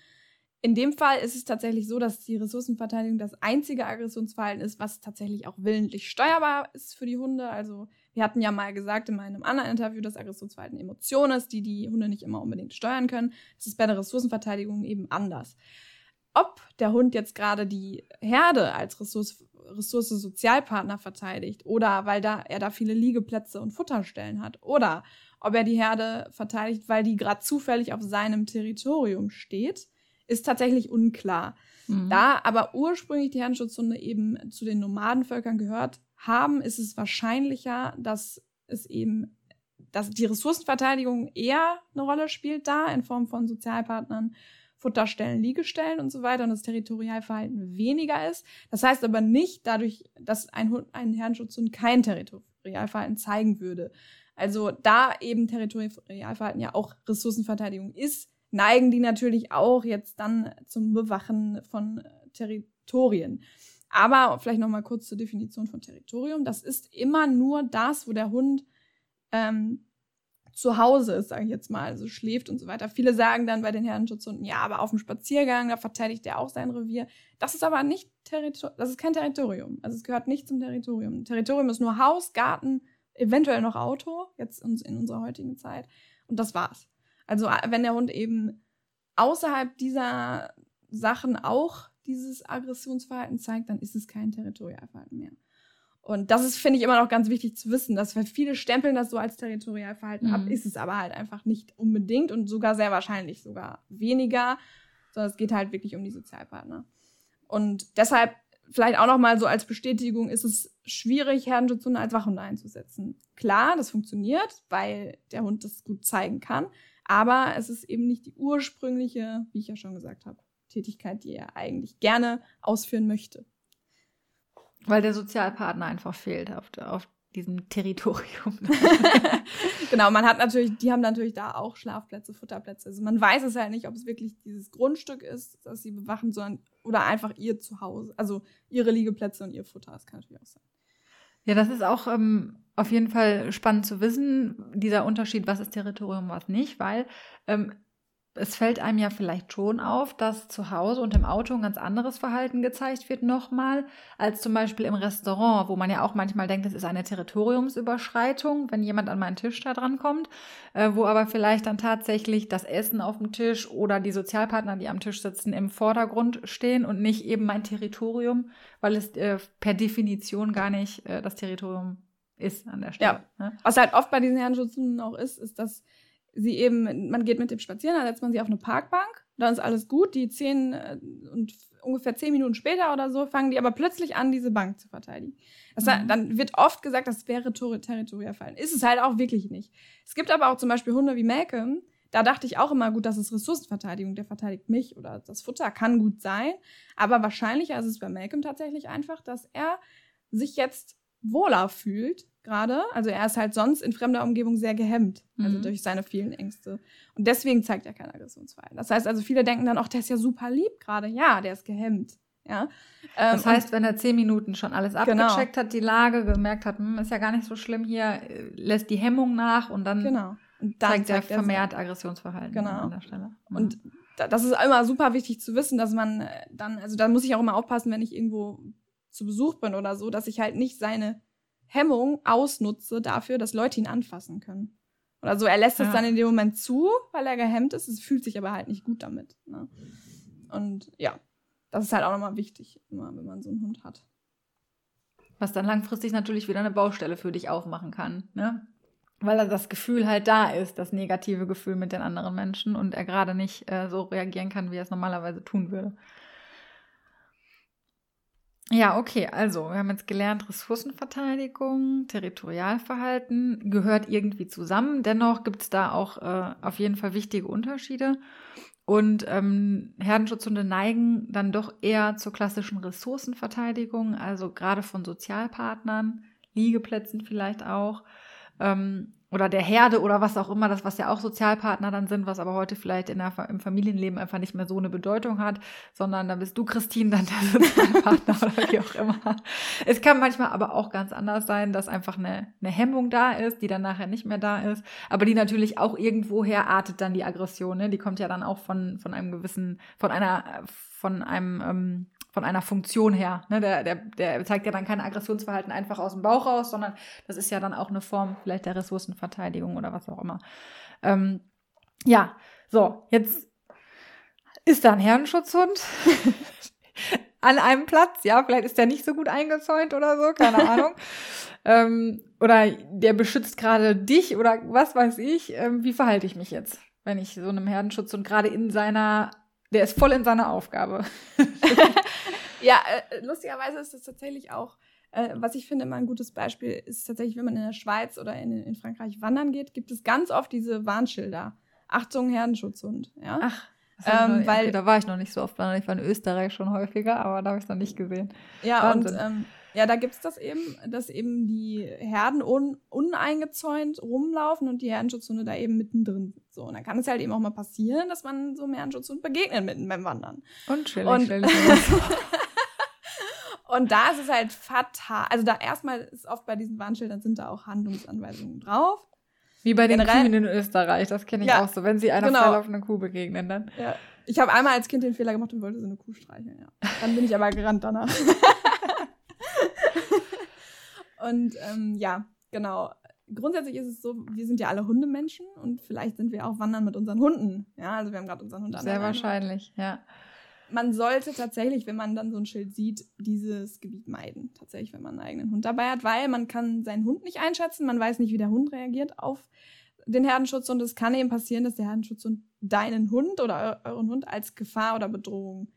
In dem Fall ist es tatsächlich so, dass die Ressourcenverteidigung das einzige Aggressionsverhalten ist, was tatsächlich auch willentlich steuerbar ist für die Hunde. Also wir hatten ja mal gesagt in meinem anderen Interview, dass Aggressionsverhalten Emotion ist, die die Hunde nicht immer unbedingt steuern können. Das ist bei der Ressourcenverteidigung eben anders ob der Hund jetzt gerade die Herde als Ressource, Ressource Sozialpartner verteidigt oder weil da er da viele Liegeplätze und Futterstellen hat oder ob er die Herde verteidigt, weil die gerade zufällig auf seinem Territorium steht, ist tatsächlich unklar. Mhm. Da aber ursprünglich die Herdenschutzhunde eben zu den Nomadenvölkern gehört haben, ist es wahrscheinlicher, dass es eben, dass die Ressourcenverteidigung eher eine Rolle spielt da in Form von Sozialpartnern, Futterstellen, Liegestellen und so weiter und das Territorialverhalten weniger ist. Das heißt aber nicht dadurch, dass ein, Hund, ein Herdenschutzhund kein Territorialverhalten zeigen würde. Also da eben Territorialverhalten ja auch Ressourcenverteidigung ist, neigen die natürlich auch jetzt dann zum Bewachen von Territorien. Aber vielleicht noch mal kurz zur Definition von Territorium. Das ist immer nur das, wo der Hund ähm, zu Hause ist, sage ich jetzt mal, also schläft und so weiter. Viele sagen dann bei den Herdenschutzhunden, ja, aber auf dem Spaziergang, da verteidigt er auch sein Revier. Das ist aber nicht Territorium, das ist kein Territorium. Also es gehört nicht zum Territorium. Territorium ist nur Haus, Garten, eventuell noch Auto, jetzt in unserer heutigen Zeit. Und das war's. Also wenn der Hund eben außerhalb dieser Sachen auch dieses Aggressionsverhalten zeigt, dann ist es kein Territorialverhalten mehr. Und das ist, finde ich, immer noch ganz wichtig zu wissen, dass viele stempeln das so als Territorialverhalten mhm. ab, ist es aber halt einfach nicht unbedingt und sogar sehr wahrscheinlich sogar weniger, sondern es geht halt wirklich um die Sozialpartner. Und deshalb vielleicht auch noch mal so als Bestätigung ist es schwierig, Herdenschutzhunde als Wachhunde einzusetzen. Klar, das funktioniert, weil der Hund das gut zeigen kann, aber es ist eben nicht die ursprüngliche, wie ich ja schon gesagt habe, Tätigkeit, die er eigentlich gerne ausführen möchte. Weil der Sozialpartner einfach fehlt auf, auf diesem Territorium. genau, man hat natürlich, die haben natürlich da auch Schlafplätze, Futterplätze. Also man weiß es halt nicht, ob es wirklich dieses Grundstück ist, das sie bewachen, sondern oder einfach ihr Zuhause, also ihre Liegeplätze und ihr Futter. Das kann natürlich auch sein. Ja, das ist auch ähm, auf jeden Fall spannend zu wissen, dieser Unterschied, was ist Territorium, was nicht, weil ähm, es fällt einem ja vielleicht schon auf, dass zu Hause und im Auto ein ganz anderes Verhalten gezeigt wird nochmal, als zum Beispiel im Restaurant, wo man ja auch manchmal denkt, es ist eine Territoriumsüberschreitung, wenn jemand an meinen Tisch da dran kommt, äh, wo aber vielleicht dann tatsächlich das Essen auf dem Tisch oder die Sozialpartner, die am Tisch sitzen, im Vordergrund stehen und nicht eben mein Territorium, weil es äh, per Definition gar nicht äh, das Territorium ist an der Stelle. Ja. Ne? Was halt oft bei diesen Herrenschutzhunden auch ist, ist, dass sie eben, man geht mit dem spazieren, dann setzt man sie auf eine Parkbank, dann ist alles gut, die zehn äh, und ungefähr zehn Minuten später oder so fangen die aber plötzlich an, diese Bank zu verteidigen. Das, mhm. Dann wird oft gesagt, das wäre Territorialfallen. Ist es halt auch wirklich nicht. Es gibt aber auch zum Beispiel Hunde wie Malcolm, da dachte ich auch immer, gut, das ist Ressourcenverteidigung, der verteidigt mich oder das Futter kann gut sein. Aber wahrscheinlicher ist es bei Malcolm tatsächlich einfach, dass er sich jetzt wohler fühlt gerade. Also er ist halt sonst in fremder Umgebung sehr gehemmt, also mhm. durch seine vielen Ängste. Und deswegen zeigt er kein Aggressionsverhalten. Das heißt also, viele denken dann, ach, der ist ja super lieb gerade. Ja, der ist gehemmt. Ja. Ähm, das heißt, wenn er zehn Minuten schon alles genau. abgecheckt genau. hat, die Lage, gemerkt hat, hm, ist ja gar nicht so schlimm hier, lässt die Hemmung nach und dann, genau. und dann zeigt, zeigt er vermehrt er Aggressionsverhalten genau. an der Stelle. Mhm. Und das ist immer super wichtig zu wissen, dass man äh, dann, also da muss ich auch immer aufpassen, wenn ich irgendwo zu Besuch bin oder so, dass ich halt nicht seine Hemmung ausnutze dafür, dass Leute ihn anfassen können. Oder so, er lässt es dann in dem Moment zu, weil er gehemmt ist. Es fühlt sich aber halt nicht gut damit. Ne? Und ja, das ist halt auch nochmal wichtig, immer, wenn man so einen Hund hat. Was dann langfristig natürlich wieder eine Baustelle für dich aufmachen kann, ne? Weil das Gefühl halt da ist, das negative Gefühl mit den anderen Menschen und er gerade nicht äh, so reagieren kann, wie er es normalerweise tun würde. Ja, okay, also wir haben jetzt gelernt, Ressourcenverteidigung, Territorialverhalten gehört irgendwie zusammen. Dennoch gibt es da auch äh, auf jeden Fall wichtige Unterschiede. Und ähm, Herdenschutzhunde neigen dann doch eher zur klassischen Ressourcenverteidigung, also gerade von Sozialpartnern, Liegeplätzen vielleicht auch. Ähm, oder der Herde oder was auch immer, das, was ja auch Sozialpartner dann sind, was aber heute vielleicht in der, im Familienleben einfach nicht mehr so eine Bedeutung hat, sondern dann bist du, Christine, dann der Sozialpartner oder wie auch immer. Es kann manchmal aber auch ganz anders sein, dass einfach eine, eine Hemmung da ist, die dann nachher nicht mehr da ist, aber die natürlich auch irgendwoher artet dann die Aggression, ne? Die kommt ja dann auch von, von einem gewissen, von einer, von einem, ähm, von einer Funktion her. Ne? Der, der, der zeigt ja dann kein Aggressionsverhalten einfach aus dem Bauch raus, sondern das ist ja dann auch eine Form vielleicht der Ressourcenverteidigung oder was auch immer. Ähm, ja, so, jetzt ist da ein Herrenschutzhund an einem Platz. Ja, vielleicht ist der nicht so gut eingezäunt oder so, keine Ahnung. ähm, oder der beschützt gerade dich oder was weiß ich. Ähm, wie verhalte ich mich jetzt, wenn ich so einem Herdenschutz und gerade in seiner Der ist voll in seiner Aufgabe. ja, äh, lustigerweise ist das tatsächlich auch, äh, was ich finde immer ein gutes Beispiel, ist tatsächlich, wenn man in der Schweiz oder in, in Frankreich wandern geht, gibt es ganz oft diese Warnschilder. Achtung, Herdenschutzhund. Ja? Ach. Ähm, noch, weil, okay, da war ich noch nicht so oft, ich war in Österreich schon häufiger, aber da habe ich es noch nicht gesehen. Ja, Wahnsinn. und ähm, ja, da gibt es das eben, dass eben die Herden un uneingezäunt rumlaufen und die Herdenschutzhunde da eben mittendrin sind. So, und dann kann es halt eben auch mal passieren, dass man so einem Herdenschutzhund begegnet mitten beim Wandern. Und chillig, und, chillig. und da ist es halt fatal. Also da erstmal ist oft bei diesen Warnschildern sind da auch Handlungsanweisungen drauf. Wie bei den Generell, Kühen in Österreich, das kenne ich ja, auch so, wenn sie einer genau. freilaufenden Kuh begegnen dann. Ja. Ich habe einmal als Kind den Fehler gemacht und wollte so eine Kuh streicheln, ja. Dann bin ich aber gerannt danach. und ähm, ja, genau. Grundsätzlich ist es so, wir sind ja alle Hundemenschen und vielleicht sind wir auch wandern mit unseren Hunden. Ja, also wir haben gerade unseren Hund Sehr wahrscheinlich, ja man sollte tatsächlich, wenn man dann so ein Schild sieht, dieses Gebiet meiden. Tatsächlich, wenn man einen eigenen Hund dabei hat, weil man kann seinen Hund nicht einschätzen, man weiß nicht, wie der Hund reagiert auf den Herdenschutz und es kann eben passieren, dass der Herdenschutzhund deinen Hund oder euren Hund als Gefahr oder Bedrohung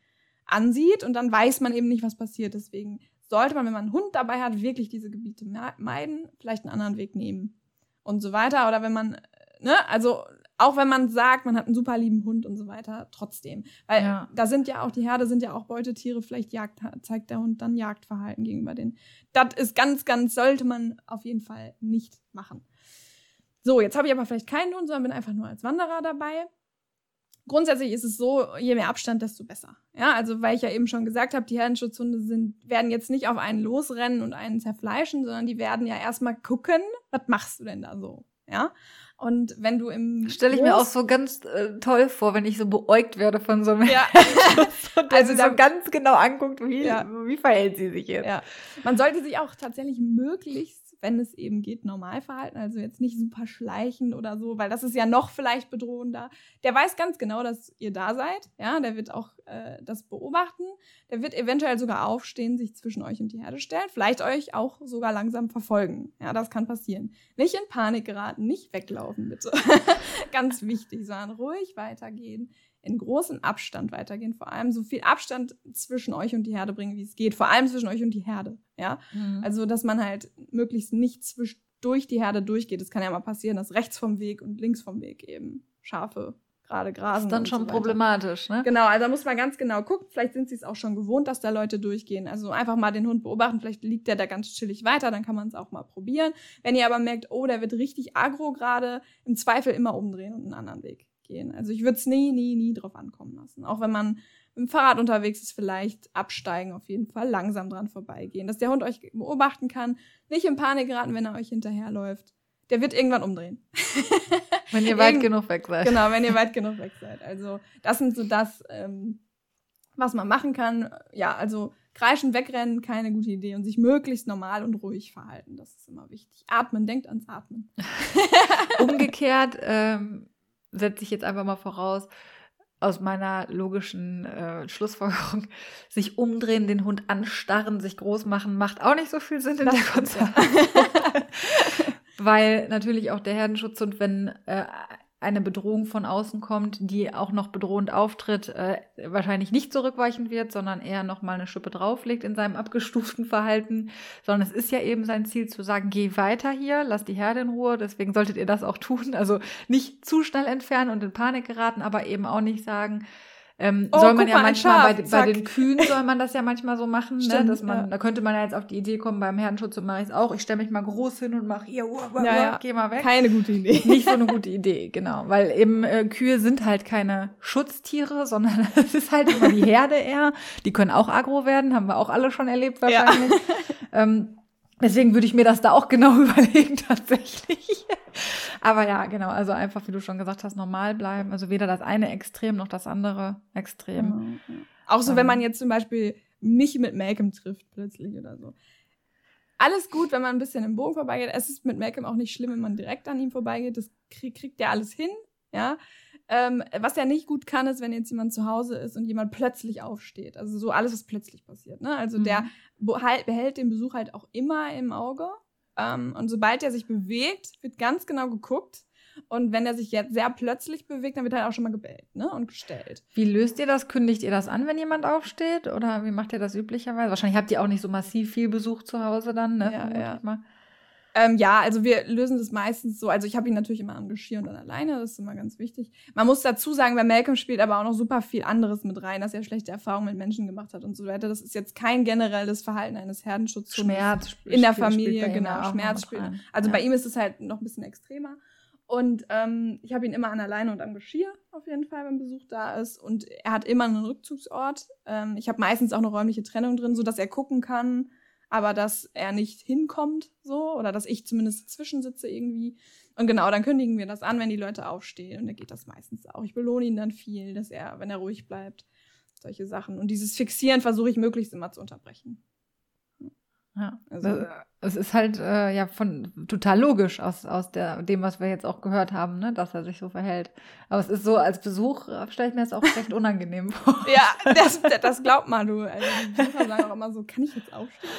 ansieht und dann weiß man eben nicht, was passiert. Deswegen sollte man, wenn man einen Hund dabei hat, wirklich diese Gebiete meiden, vielleicht einen anderen Weg nehmen und so weiter. Oder wenn man, ne, also auch wenn man sagt, man hat einen super lieben Hund und so weiter, trotzdem. Weil ja. da sind ja auch, die Herde sind ja auch Beutetiere, vielleicht Jagd, zeigt der Hund dann Jagdverhalten gegenüber denen. Das ist ganz, ganz, sollte man auf jeden Fall nicht machen. So, jetzt habe ich aber vielleicht keinen Hund, sondern bin einfach nur als Wanderer dabei. Grundsätzlich ist es so, je mehr Abstand, desto besser. Ja, also weil ich ja eben schon gesagt habe, die Herdenschutzhunde sind, werden jetzt nicht auf einen losrennen und einen zerfleischen, sondern die werden ja erstmal gucken, was machst du denn da so? Ja. Und wenn du im stelle ich mir auch so ganz äh, toll vor, wenn ich so beäugt werde von so einem ja. also so ganz genau anguckt, wie, ja. wie verhält sie sich jetzt. Ja. Man sollte sich auch tatsächlich möglichst wenn es eben geht, normal verhalten, also jetzt nicht super schleichen oder so, weil das ist ja noch vielleicht bedrohender. Der weiß ganz genau, dass ihr da seid, ja, der wird auch äh, das beobachten, der wird eventuell sogar aufstehen, sich zwischen euch und die Herde stellen, vielleicht euch auch sogar langsam verfolgen, ja, das kann passieren. Nicht in Panik geraten, nicht weglaufen, bitte. ganz wichtig, sondern ruhig weitergehen in großem Abstand weitergehen. Vor allem so viel Abstand zwischen euch und die Herde bringen, wie es geht. Vor allem zwischen euch und die Herde. Ja. Mhm. Also, dass man halt möglichst nicht durch die Herde durchgeht. Es kann ja mal passieren, dass rechts vom Weg und links vom Weg eben Schafe gerade grasen. Das ist dann schon so problematisch, ne? Genau, also da muss man ganz genau gucken. Vielleicht sind sie es auch schon gewohnt, dass da Leute durchgehen. Also einfach mal den Hund beobachten. Vielleicht liegt der da ganz chillig weiter, dann kann man es auch mal probieren. Wenn ihr aber merkt, oh, der wird richtig agro gerade, im Zweifel immer umdrehen und einen anderen Weg gehen. Also ich würde es nie, nie, nie drauf ankommen lassen. Auch wenn man mit dem Fahrrad unterwegs ist, vielleicht absteigen, auf jeden Fall langsam dran vorbeigehen. Dass der Hund euch beobachten kann, nicht in Panik geraten, wenn er euch hinterherläuft. Der wird irgendwann umdrehen. wenn ihr weit genug weg seid. Genau, wenn ihr weit genug weg seid. Also das sind so das, ähm, was man machen kann. Ja, also kreischen, wegrennen, keine gute Idee und sich möglichst normal und ruhig verhalten. Das ist immer wichtig. Atmen, denkt ans Atmen. Umgekehrt ähm, setze ich jetzt einfach mal voraus, aus meiner logischen äh, Schlussfolgerung, sich umdrehen, den Hund anstarren, sich groß machen, macht auch nicht so viel Sinn in das der Konzert. Weil natürlich auch der Herdenschutzhund, wenn äh, eine Bedrohung von außen kommt, die auch noch bedrohend auftritt, äh, wahrscheinlich nicht zurückweichen wird, sondern eher noch mal eine Schippe drauflegt in seinem abgestuften Verhalten, sondern es ist ja eben sein Ziel zu sagen, geh weiter hier, lass die Herde in Ruhe, deswegen solltet ihr das auch tun, also nicht zu schnell entfernen und in Panik geraten, aber eben auch nicht sagen, ähm, oh, soll man ja mal, manchmal bei, bei, den Kühen soll man das ja manchmal so machen, ne? Stimmt, ne? dass man, ja. da könnte man ja jetzt auf die Idee kommen, beim Herdenschutz und mache ich es auch. Ich stelle mich mal groß hin und mache hier, uh, uh, ja, ja. geh mal weg. Keine gute Idee. Nicht so eine gute Idee, genau, weil eben äh, Kühe sind halt keine Schutztiere, sondern es ist halt immer die Herde eher. Die können auch agro werden, haben wir auch alle schon erlebt wahrscheinlich. Ähm, Deswegen würde ich mir das da auch genau überlegen, tatsächlich. Aber ja, genau, also einfach, wie du schon gesagt hast, normal bleiben. Also weder das eine Extrem noch das andere Extrem. Genau. Auch so, ähm, wenn man jetzt zum Beispiel mich mit Malcolm trifft, plötzlich oder so. Alles gut, wenn man ein bisschen im Bogen vorbeigeht. Es ist mit Malcolm auch nicht schlimm, wenn man direkt an ihm vorbeigeht. Das krieg, kriegt der alles hin, ja. Ähm, was er nicht gut kann, ist, wenn jetzt jemand zu Hause ist und jemand plötzlich aufsteht. Also so alles, was plötzlich passiert. Ne? Also mhm. der behält den Besuch halt auch immer im Auge. Ähm, und sobald er sich bewegt, wird ganz genau geguckt. Und wenn er sich jetzt sehr plötzlich bewegt, dann wird er auch schon mal gebellt ne? und gestellt. Wie löst ihr das? Kündigt ihr das an, wenn jemand aufsteht? Oder wie macht ihr das üblicherweise? Wahrscheinlich habt ihr auch nicht so massiv viel Besuch zu Hause dann, ne? Ja, ja. Mal. Ähm, ja, also wir lösen das meistens so. Also ich habe ihn natürlich immer am Geschirr und dann alleine, das ist immer ganz wichtig. Man muss dazu sagen, bei Malcolm spielt aber auch noch super viel anderes mit rein, dass er schlechte Erfahrungen mit Menschen gemacht hat und so weiter. Das ist jetzt kein generelles Verhalten eines Herdenschutzes. Schmerz in der Familie, genau. Schmerz spielt. Also ja. bei ihm ist es halt noch ein bisschen extremer. Und ähm, ich habe ihn immer an alleine und am Geschirr, auf jeden Fall, wenn Besuch da ist. Und er hat immer einen Rückzugsort. Ähm, ich habe meistens auch eine räumliche Trennung drin, sodass er gucken kann, aber dass er nicht hinkommt, so, oder dass ich zumindest dazwischen sitze irgendwie. Und genau, dann kündigen wir das an, wenn die Leute aufstehen. Und dann geht das meistens auch. Ich belohne ihn dann viel, dass er, wenn er ruhig bleibt, solche Sachen. Und dieses Fixieren versuche ich möglichst immer zu unterbrechen. Ja, also es ist halt äh, ja von total logisch aus, aus der, dem, was wir jetzt auch gehört haben, ne, dass er sich so verhält. Aber es ist so, als Besuch äh, stelle ich mir das auch recht unangenehm vor. ja, das, das glaubt man, du. Also die Besucher sagen auch immer so, kann ich jetzt aufstehen?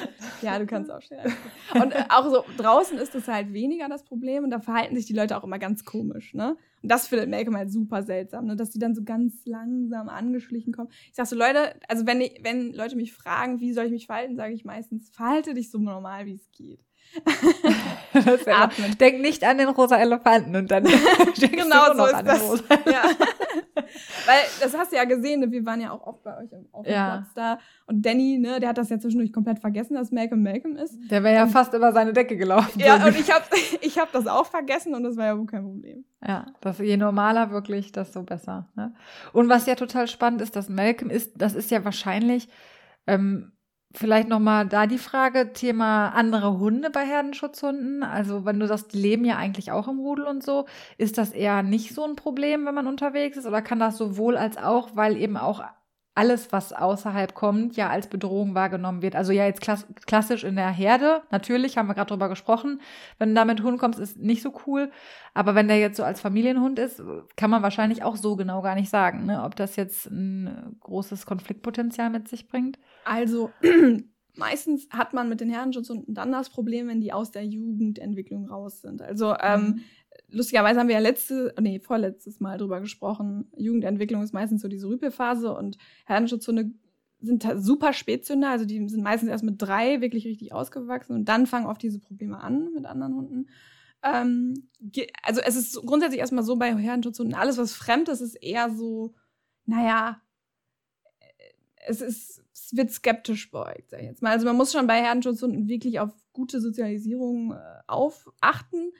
Ja, du kannst aufstehen. Und äh, auch so draußen ist das halt weniger das Problem und da verhalten sich die Leute auch immer ganz komisch, ne? Und das findet Malcolm halt super seltsam, ne? dass die dann so ganz langsam angeschlichen kommen. Ich sag so, Leute, also wenn, wenn Leute mich fragen, wie soll ich mich verhalten, sage ich meistens, verhalte dich so normal, wie es geht. Atmen. Denk nicht an den rosa Elefanten und dann genau so ist das. Ja. Weil das hast du ja gesehen, ne? wir waren ja auch oft bei euch auf dem ja. Platz da. Und Danny, ne, der hat das ja zwischendurch komplett vergessen, dass Malcolm Malcolm ist. Der wäre ja und, fast über seine Decke gelaufen. Ja, und ich habe ich hab das auch vergessen und das war ja wohl kein Problem. Ja, das, je normaler wirklich, desto besser. Ne? Und was ja total spannend ist, dass Malcolm ist, das ist ja wahrscheinlich ähm, Vielleicht nochmal da die Frage, Thema andere Hunde bei Herdenschutzhunden. Also wenn du sagst, die leben ja eigentlich auch im Rudel und so, ist das eher nicht so ein Problem, wenn man unterwegs ist? Oder kann das sowohl als auch, weil eben auch alles, was außerhalb kommt, ja als Bedrohung wahrgenommen wird. Also ja, jetzt klass klassisch in der Herde, natürlich, haben wir gerade drüber gesprochen. Wenn du da mit Hund kommst, ist nicht so cool. Aber wenn der jetzt so als Familienhund ist, kann man wahrscheinlich auch so genau gar nicht sagen, ne? ob das jetzt ein großes Konfliktpotenzial mit sich bringt. Also meistens hat man mit den Herdenschutzhunden dann das Problem, wenn die aus der Jugendentwicklung raus sind. Also ähm, mhm lustigerweise haben wir ja letzte, nee, vorletztes Mal drüber gesprochen. Jugendentwicklung ist meistens so diese Rüpelphase und Herdenschutzhunde sind super spätzünder, also die sind meistens erst mit drei wirklich richtig ausgewachsen und dann fangen oft diese Probleme an mit anderen Hunden. Ähm, also es ist grundsätzlich erstmal so bei Herdenschutzhunden, alles was fremd ist, ist eher so, naja, es ist, es wird skeptisch beugt, sag ich jetzt mal. Also man muss schon bei Herdenschutzhunden wirklich auf gute Sozialisierung äh, aufachten.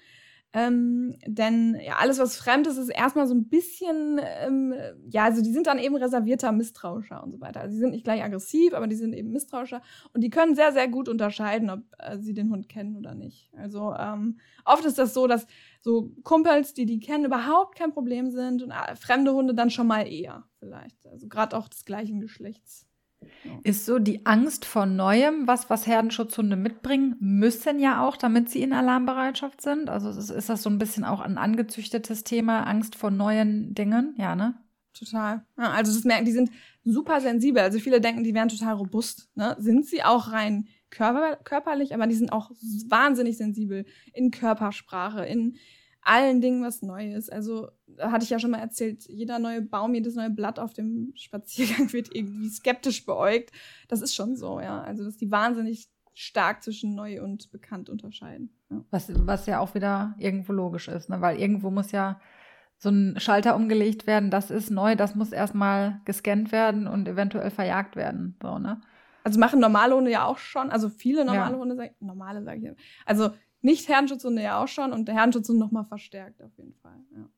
Ähm, denn ja, alles, was fremd ist, ist erstmal so ein bisschen, ähm, ja, also die sind dann eben reservierter, misstrauischer und so weiter. Also die sind nicht gleich aggressiv, aber die sind eben misstrauischer und die können sehr, sehr gut unterscheiden, ob äh, sie den Hund kennen oder nicht. Also ähm, oft ist das so, dass so Kumpels, die die kennen, überhaupt kein Problem sind und äh, fremde Hunde dann schon mal eher vielleicht. Also gerade auch des gleichen Geschlechts. Ist so die Angst vor Neuem, was, was Herdenschutzhunde mitbringen müssen ja auch, damit sie in Alarmbereitschaft sind? Also ist, ist das so ein bisschen auch ein angezüchtetes Thema, Angst vor neuen Dingen? Ja, ne? Total. Ja, also das merken, die sind super sensibel. Also viele denken, die wären total robust. Ne? Sind sie auch rein körper, körperlich, aber die sind auch wahnsinnig sensibel in Körpersprache, in allen Dingen was Neues. Also hatte ich ja schon mal erzählt, jeder neue Baum, jedes neue Blatt auf dem Spaziergang wird irgendwie skeptisch beäugt. Das ist schon so, ja. Also dass die wahnsinnig stark zwischen neu und bekannt unterscheiden. Ja. Was, was ja auch wieder irgendwo logisch ist, ne? weil irgendwo muss ja so ein Schalter umgelegt werden, das ist neu, das muss erstmal gescannt werden und eventuell verjagt werden. So, ne? Also machen normale Hunde ja auch schon, also viele normale ja. Hunde, normale sage ich ja. Also nicht Herrenschutzhunde ja auch schon und der Herrenschutzhund nochmal verstärkt auf jeden Fall. Ja.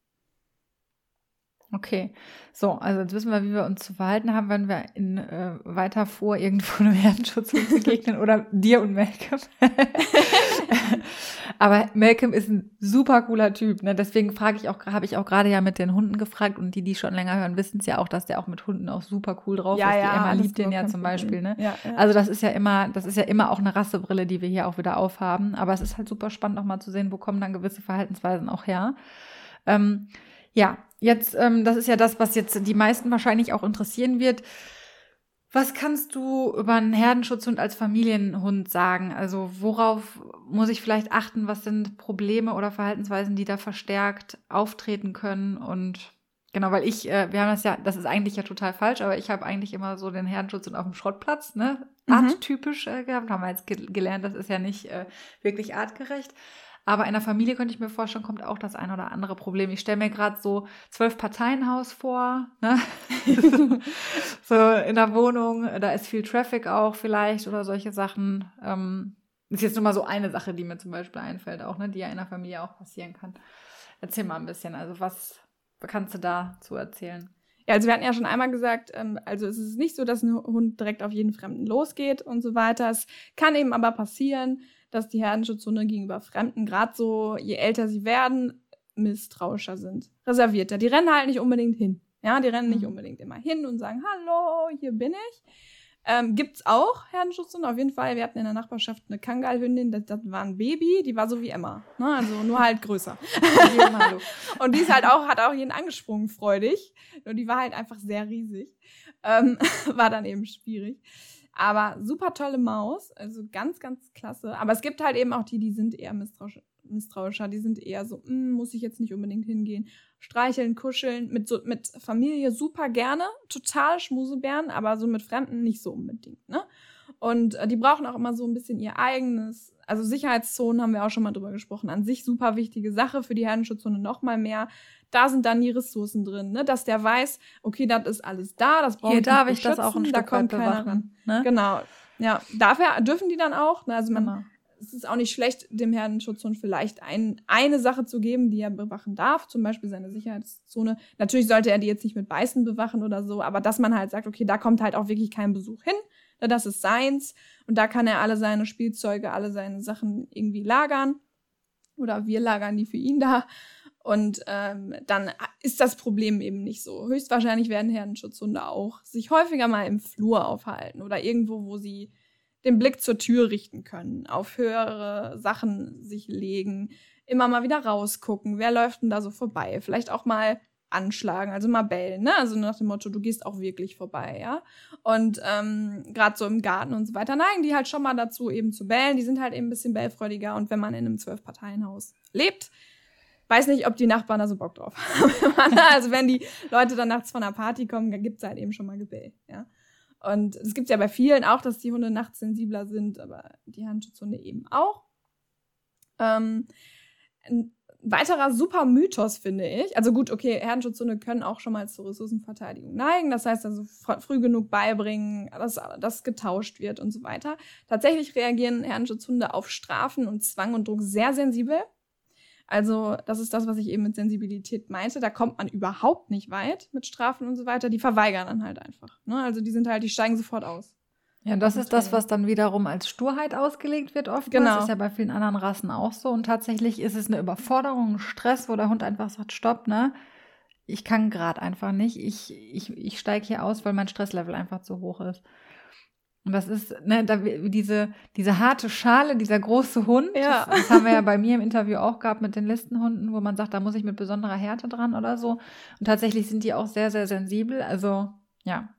Okay, so, also jetzt wissen wir, wie wir uns zu verhalten haben, wenn wir in äh, weiter vor irgendwo einem Herdenschutzhund begegnen oder dir und Malcolm. Aber Malcolm ist ein super cooler Typ, ne? Deswegen frage ich auch, habe ich auch gerade ja mit den Hunden gefragt und die, die schon länger hören, wissen es ja auch, dass der auch mit Hunden auch super cool drauf ja, ist. Ja, die Emma liebt den ja zum Beispiel, ne? Ja, ja. Also das ist ja immer, das ist ja immer auch eine Rassebrille, die wir hier auch wieder aufhaben. Aber es ist halt super spannend, auch mal zu sehen, wo kommen dann gewisse Verhaltensweisen auch her. Ähm, ja, jetzt, ähm, das ist ja das, was jetzt die meisten wahrscheinlich auch interessieren wird. Was kannst du über einen Herdenschutzhund als Familienhund sagen? Also worauf muss ich vielleicht achten? Was sind Probleme oder Verhaltensweisen, die da verstärkt auftreten können? Und genau, weil ich, äh, wir haben das ja, das ist eigentlich ja total falsch, aber ich habe eigentlich immer so den Herdenschutz auf dem Schrottplatz, ne? Mhm. Arttypisch äh, gehabt, haben wir jetzt gelernt, das ist ja nicht äh, wirklich artgerecht. Aber in der Familie könnte ich mir vorstellen, kommt auch das ein oder andere Problem. Ich stelle mir gerade so zwölf Parteienhaus vor, ne? so in der Wohnung, da ist viel Traffic auch vielleicht oder solche Sachen. Ähm, ist jetzt nur mal so eine Sache, die mir zum Beispiel einfällt, auch, ne, die ja in der Familie auch passieren kann. Erzähl mal ein bisschen, also was kannst du dazu erzählen? Ja, also wir hatten ja schon einmal gesagt, ähm, also es ist nicht so, dass ein Hund direkt auf jeden Fremden losgeht und so weiter. Es kann eben aber passieren, dass die Herdenschutzhunde gegenüber Fremden, gerade so, je älter sie werden, misstrauischer sind, reservierter. Die rennen halt nicht unbedingt hin. Ja, die rennen nicht mhm. unbedingt immer hin und sagen, hallo, hier bin ich. Ähm, gibt's auch Herdenschutzhunde, auf jeden Fall. Wir hatten in der Nachbarschaft eine Kangalhündin, das, das war ein Baby, die war so wie Emma, ne? also nur halt größer. und die ist halt auch, hat auch jeden angesprungen, freudig. Nur die war halt einfach sehr riesig. Ähm, war dann eben schwierig. Aber super tolle Maus, also ganz, ganz klasse. Aber es gibt halt eben auch die, die sind eher misstrauisch, misstrauischer, die sind eher so, hm, muss ich jetzt nicht unbedingt hingehen. Streicheln, kuscheln, mit, so, mit Familie super gerne, total Schmusebären, aber so mit Fremden nicht so unbedingt, ne? Und äh, die brauchen auch immer so ein bisschen ihr eigenes, also Sicherheitszonen haben wir auch schon mal drüber gesprochen, an sich super wichtige Sache für die Herdenschutzhunde noch mal mehr. Da sind dann die Ressourcen drin, ne? dass der weiß, okay, das ist alles da, das brauche ich darf ich das auch ein Stück da kommt keiner ran. Ne? Genau, ja, dafür dürfen die dann auch. Ne? Also man, genau. es ist auch nicht schlecht, dem Herdenschutzhund vielleicht ein, eine Sache zu geben, die er bewachen darf, zum Beispiel seine Sicherheitszone. Natürlich sollte er die jetzt nicht mit Beißen bewachen oder so, aber dass man halt sagt, okay, da kommt halt auch wirklich kein Besuch hin? Das ist seins und da kann er alle seine Spielzeuge, alle seine Sachen irgendwie lagern oder wir lagern die für ihn da. Und ähm, dann ist das Problem eben nicht so. Höchstwahrscheinlich werden Herdenschutzhunde auch sich häufiger mal im Flur aufhalten oder irgendwo, wo sie den Blick zur Tür richten können, auf höhere Sachen sich legen, immer mal wieder rausgucken, wer läuft denn da so vorbei, vielleicht auch mal anschlagen, also mal bellen, ne? Also nach dem Motto, du gehst auch wirklich vorbei, ja. Und ähm, gerade so im Garten und so weiter neigen die halt schon mal dazu, eben zu bellen. Die sind halt eben ein bisschen bellfreudiger und wenn man in einem Zwölf-Parteien-Haus lebt, weiß nicht, ob die Nachbarn da so Bock drauf haben. also wenn die Leute dann nachts von einer Party kommen, dann gibt's halt eben schon mal Gebell, ja. Und es gibt ja bei vielen auch, dass die Hunde nachts sensibler sind, aber die Handschutzhunde eben auch. Ähm, weiterer super Mythos, finde ich. Also gut, okay, Herdenschutzhunde können auch schon mal zur Ressourcenverteidigung neigen. Das heißt also früh genug beibringen, dass das getauscht wird und so weiter. Tatsächlich reagieren Herdenschutzhunde auf Strafen und Zwang und Druck sehr sensibel. Also, das ist das, was ich eben mit Sensibilität meinte. Da kommt man überhaupt nicht weit mit Strafen und so weiter. Die verweigern dann halt einfach. Ne? Also, die sind halt, die steigen sofort aus. Ja, das ist das, was dann wiederum als Sturheit ausgelegt wird oft. Genau. Das ist ja bei vielen anderen Rassen auch so. Und tatsächlich ist es eine Überforderung, ein Stress, wo der Hund einfach sagt, stopp, ne? Ich kann gerade einfach nicht. Ich, ich, ich steige hier aus, weil mein Stresslevel einfach zu hoch ist. Und das ist, ne, da, diese, diese harte Schale, dieser große Hund, ja. das, das, haben wir ja bei mir im Interview auch gehabt mit den Listenhunden, wo man sagt, da muss ich mit besonderer Härte dran oder so. Und tatsächlich sind die auch sehr, sehr sensibel. Also, ja.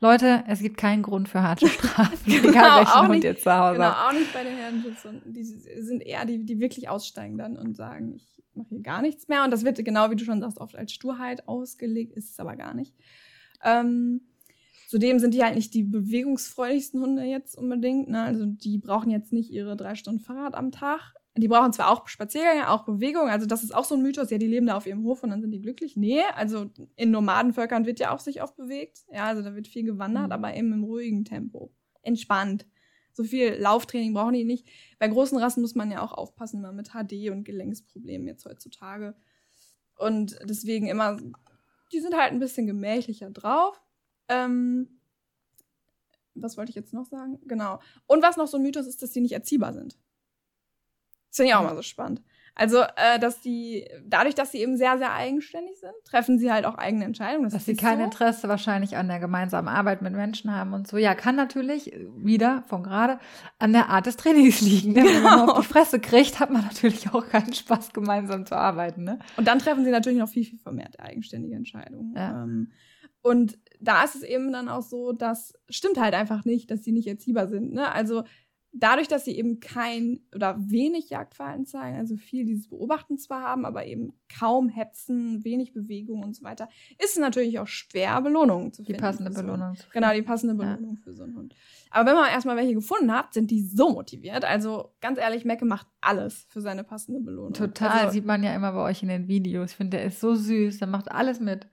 Leute, es gibt keinen Grund für harte Strafen, genau, egal welchen Hund nicht, ihr zu Hause Genau, auch nicht bei den Herrenschutzhunden. Die sind eher die, die wirklich aussteigen dann und sagen, ich mache hier gar nichts mehr. Und das wird genau, wie du schon sagst, oft als Sturheit ausgelegt, ist es aber gar nicht. Ähm, Zudem sind die halt nicht die bewegungsfreudigsten Hunde jetzt unbedingt. Ne? Also die brauchen jetzt nicht ihre drei Stunden Fahrrad am Tag. Die brauchen zwar auch Spaziergänge, auch Bewegung. Also das ist auch so ein Mythos. Ja, die leben da auf ihrem Hof und dann sind die glücklich. Nee, also in Nomadenvölkern wird ja auch sich oft bewegt. Ja, also da wird viel gewandert, mhm. aber eben im ruhigen Tempo. Entspannt. So viel Lauftraining brauchen die nicht. Bei großen Rassen muss man ja auch aufpassen, mal mit HD und Gelenksproblemen jetzt heutzutage. Und deswegen immer, die sind halt ein bisschen gemächlicher drauf. Ähm, was wollte ich jetzt noch sagen? Genau. Und was noch so ein Mythos ist, dass die nicht erziehbar sind. Das finde ich auch mal so spannend. Also, äh, dass die, dadurch, dass sie eben sehr, sehr eigenständig sind, treffen sie halt auch eigene Entscheidungen. Das dass sie kein so. Interesse wahrscheinlich an der gemeinsamen Arbeit mit Menschen haben und so. Ja, kann natürlich wieder von gerade an der Art des Trainings liegen. Genau. Wenn man auf die Fresse kriegt, hat man natürlich auch keinen Spaß, gemeinsam zu arbeiten. Ne? Und dann treffen sie natürlich noch viel, viel vermehrt eigenständige Entscheidungen. Ja. Ähm, Und da ist es eben dann auch so, dass stimmt halt einfach nicht, dass sie nicht erziehbar sind. Ne? Also dadurch, dass sie eben kein oder wenig Jagdverhalten zeigen, also viel dieses Beobachten zwar haben, aber eben kaum hetzen, wenig Bewegung und so weiter, ist es natürlich auch schwer, Belohnungen zu finden. Die passende Belohnung. Genau, die passende Belohnung ja. für so einen Hund. Aber wenn man erstmal welche gefunden hat, sind die so motiviert. Also ganz ehrlich, Mecke macht alles für seine passende Belohnung. Total, also, sieht man ja immer bei euch in den Videos. Ich finde, der ist so süß, der macht alles mit.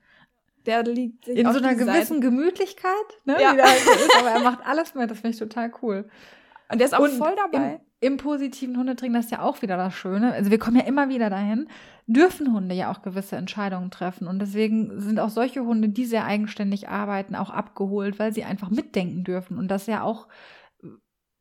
Der liegt in so einer gewissen Seite. Gemütlichkeit, ne? Ja. Halt so ist, aber er macht alles mit, das finde ich total cool. Und der ist auch und voll dabei. Im, Im positiven Hundetraining, das ist ja auch wieder das Schöne. Also wir kommen ja immer wieder dahin, dürfen Hunde ja auch gewisse Entscheidungen treffen. Und deswegen sind auch solche Hunde, die sehr eigenständig arbeiten, auch abgeholt, weil sie einfach mitdenken dürfen. Und das ja auch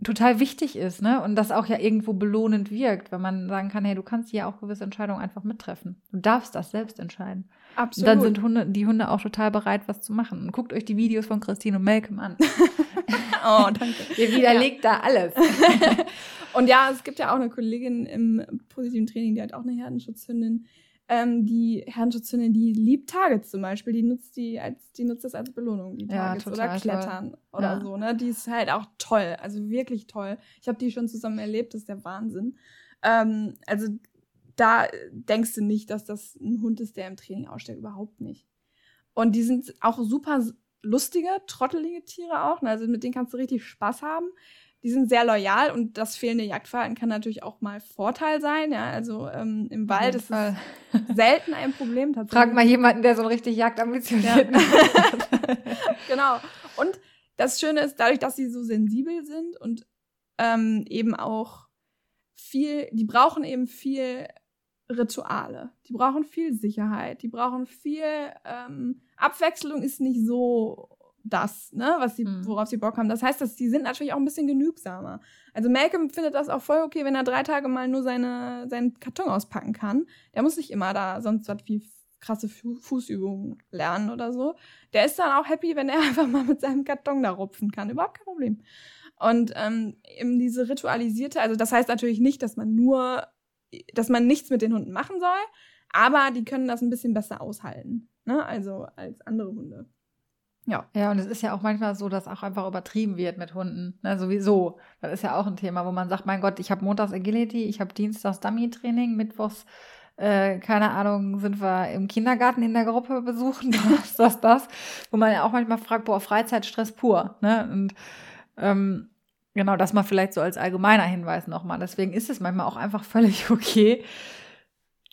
total wichtig ist, ne? Und das auch ja irgendwo belohnend wirkt, wenn man sagen kann, hey, du kannst ja auch gewisse Entscheidungen einfach mittreffen. Du darfst das selbst entscheiden. Absolut. Und dann sind Hunde, die Hunde auch total bereit, was zu machen. Und guckt euch die Videos von Christine und Malcolm an. oh, danke. Ihr widerlegt ja. da alles. und ja, es gibt ja auch eine Kollegin im positiven Training, die hat auch eine Herdenschutzhündin, ähm, die Herrenschutzhündin, die liebt Targets zum Beispiel, die nutzt die als, die nutzt das als Belohnung, die Targets ja, oder Klettern toll. oder ja. so, ne? Die ist halt auch toll, also wirklich toll. Ich habe die schon zusammen erlebt, das ist der Wahnsinn. Ähm, also da denkst du nicht, dass das ein Hund ist, der im Training ausstellt, überhaupt nicht. Und die sind auch super lustige, trottelige Tiere auch, ne? also mit denen kannst du richtig Spaß haben die sind sehr loyal und das fehlende Jagdverhalten kann natürlich auch mal Vorteil sein. Ja, also ähm, im Wald ist es selten ein Problem tatsächlich. Frag mal jemanden, der so ein richtig Jagdambitioniert ja. Genau. Und das Schöne ist, dadurch, dass sie so sensibel sind und ähm, eben auch viel, die brauchen eben viel Rituale. Die brauchen viel Sicherheit. Die brauchen viel ähm, Abwechslung ist nicht so das, ne, was sie, mhm. worauf sie Bock haben. Das heißt, dass die sind natürlich auch ein bisschen genügsamer. Also Malcolm findet das auch voll okay, wenn er drei Tage mal nur seine, seinen Karton auspacken kann. Der muss nicht immer da sonst was wie krasse Fu Fußübungen lernen oder so. Der ist dann auch happy, wenn er einfach mal mit seinem Karton da rupfen kann. Überhaupt kein Problem. Und ähm, eben diese ritualisierte, also das heißt natürlich nicht, dass man nur, dass man nichts mit den Hunden machen soll, aber die können das ein bisschen besser aushalten. Ne? Also als andere Hunde. Ja. Ja, und es ist ja auch manchmal so, dass auch einfach übertrieben wird mit Hunden. Ne, sowieso. Das ist ja auch ein Thema, wo man sagt, mein Gott, ich habe montags Agility, ich habe dienstags Dummy-Training, mittwochs, äh, keine Ahnung, sind wir im Kindergarten in der Gruppe besuchen, das, das, das. Wo man ja auch manchmal fragt, boah, Freizeitstress pur. Ne? Und ähm, genau, das mal vielleicht so als allgemeiner Hinweis nochmal. Deswegen ist es manchmal auch einfach völlig okay,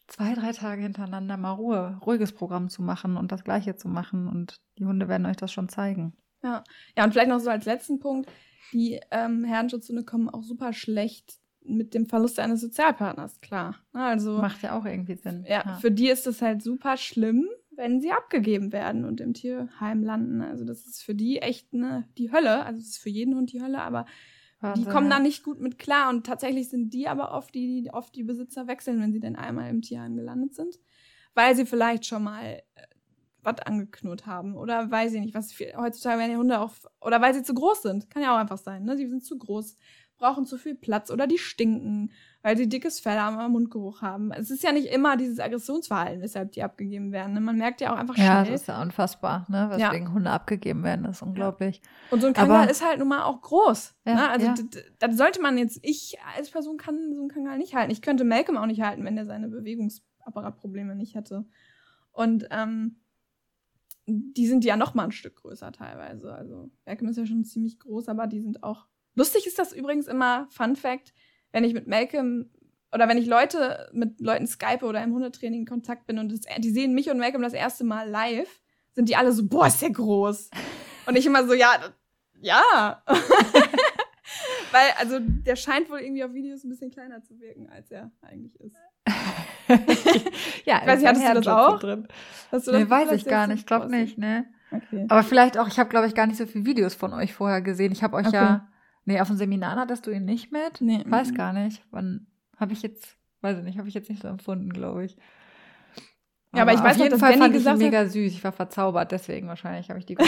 zwei, drei Tage hintereinander mal Ruhe, ruhiges Programm zu machen und das Gleiche zu machen. Und die Hunde werden euch das schon zeigen. Ja, ja und vielleicht noch so als letzten Punkt. Die ähm, Herrenschutzhunde kommen auch super schlecht mit dem Verlust eines Sozialpartners, klar. Also, Macht ja auch irgendwie Sinn. Ja, ja, für die ist es halt super schlimm, wenn sie abgegeben werden und im Tierheim landen. Also das ist für die echt ne, die Hölle. Also es ist für jeden Hund die Hölle, aber Wahnsinn, die kommen ja. da nicht gut mit klar und tatsächlich sind die aber oft die, die oft die Besitzer wechseln, wenn sie denn einmal im Tierheim gelandet sind, weil sie vielleicht schon mal äh, was angeknurrt haben oder weiß ich nicht, was viel, heutzutage werden die Hunde auch oder weil sie zu groß sind, kann ja auch einfach sein, ne? Sie sind zu groß, brauchen zu viel Platz oder die stinken weil sie dickes Fell haben, oder Mundgeruch haben. Es ist ja nicht immer dieses Aggressionsverhalten, weshalb die abgegeben werden. Ne? Man merkt ja auch einfach schnell. Ja, das ist ja unfassbar, ne? weswegen ja. Hunde abgegeben werden. Das ist unglaublich. Und so ein Kangal ist halt nun mal auch groß. Ja, ne? Also ja. das sollte man jetzt, ich als Person kann so ein Kangal nicht halten. Ich könnte Malcolm auch nicht halten, wenn der seine Bewegungsapparatprobleme nicht hätte. Und ähm, die sind ja noch mal ein Stück größer teilweise. Also Malcolm ist ja schon ziemlich groß, aber die sind auch. Lustig ist das übrigens immer, Fun Fact, wenn ich mit Malcolm oder wenn ich Leute mit Leuten Skype oder im Hundetraining in Kontakt bin und das, die sehen mich und Malcolm das erste Mal live, sind die alle so, boah, ist der groß. Und ich immer so, ja, ja. Weil, also, der scheint wohl irgendwie auf Videos ein bisschen kleiner zu wirken, als er eigentlich ist. ja, ich weiß nicht, hattest du das auch? Drin. Hast du das nee, weiß ich gar nicht, ich glaube nicht, ne? Okay. Aber vielleicht auch, ich habe, glaube ich, gar nicht so viele Videos von euch vorher gesehen. Ich habe euch okay. ja Nee, auf dem Seminar hattest du ihn nicht mit? Nee. Weiß gar nicht. Wann habe ich jetzt, weiß ich nicht, habe ich jetzt nicht so empfunden, glaube ich. Ja, aber, aber ich weiß auf jeden Fall fand ich ihn mega süß. Ich war verzaubert, deswegen wahrscheinlich habe ich die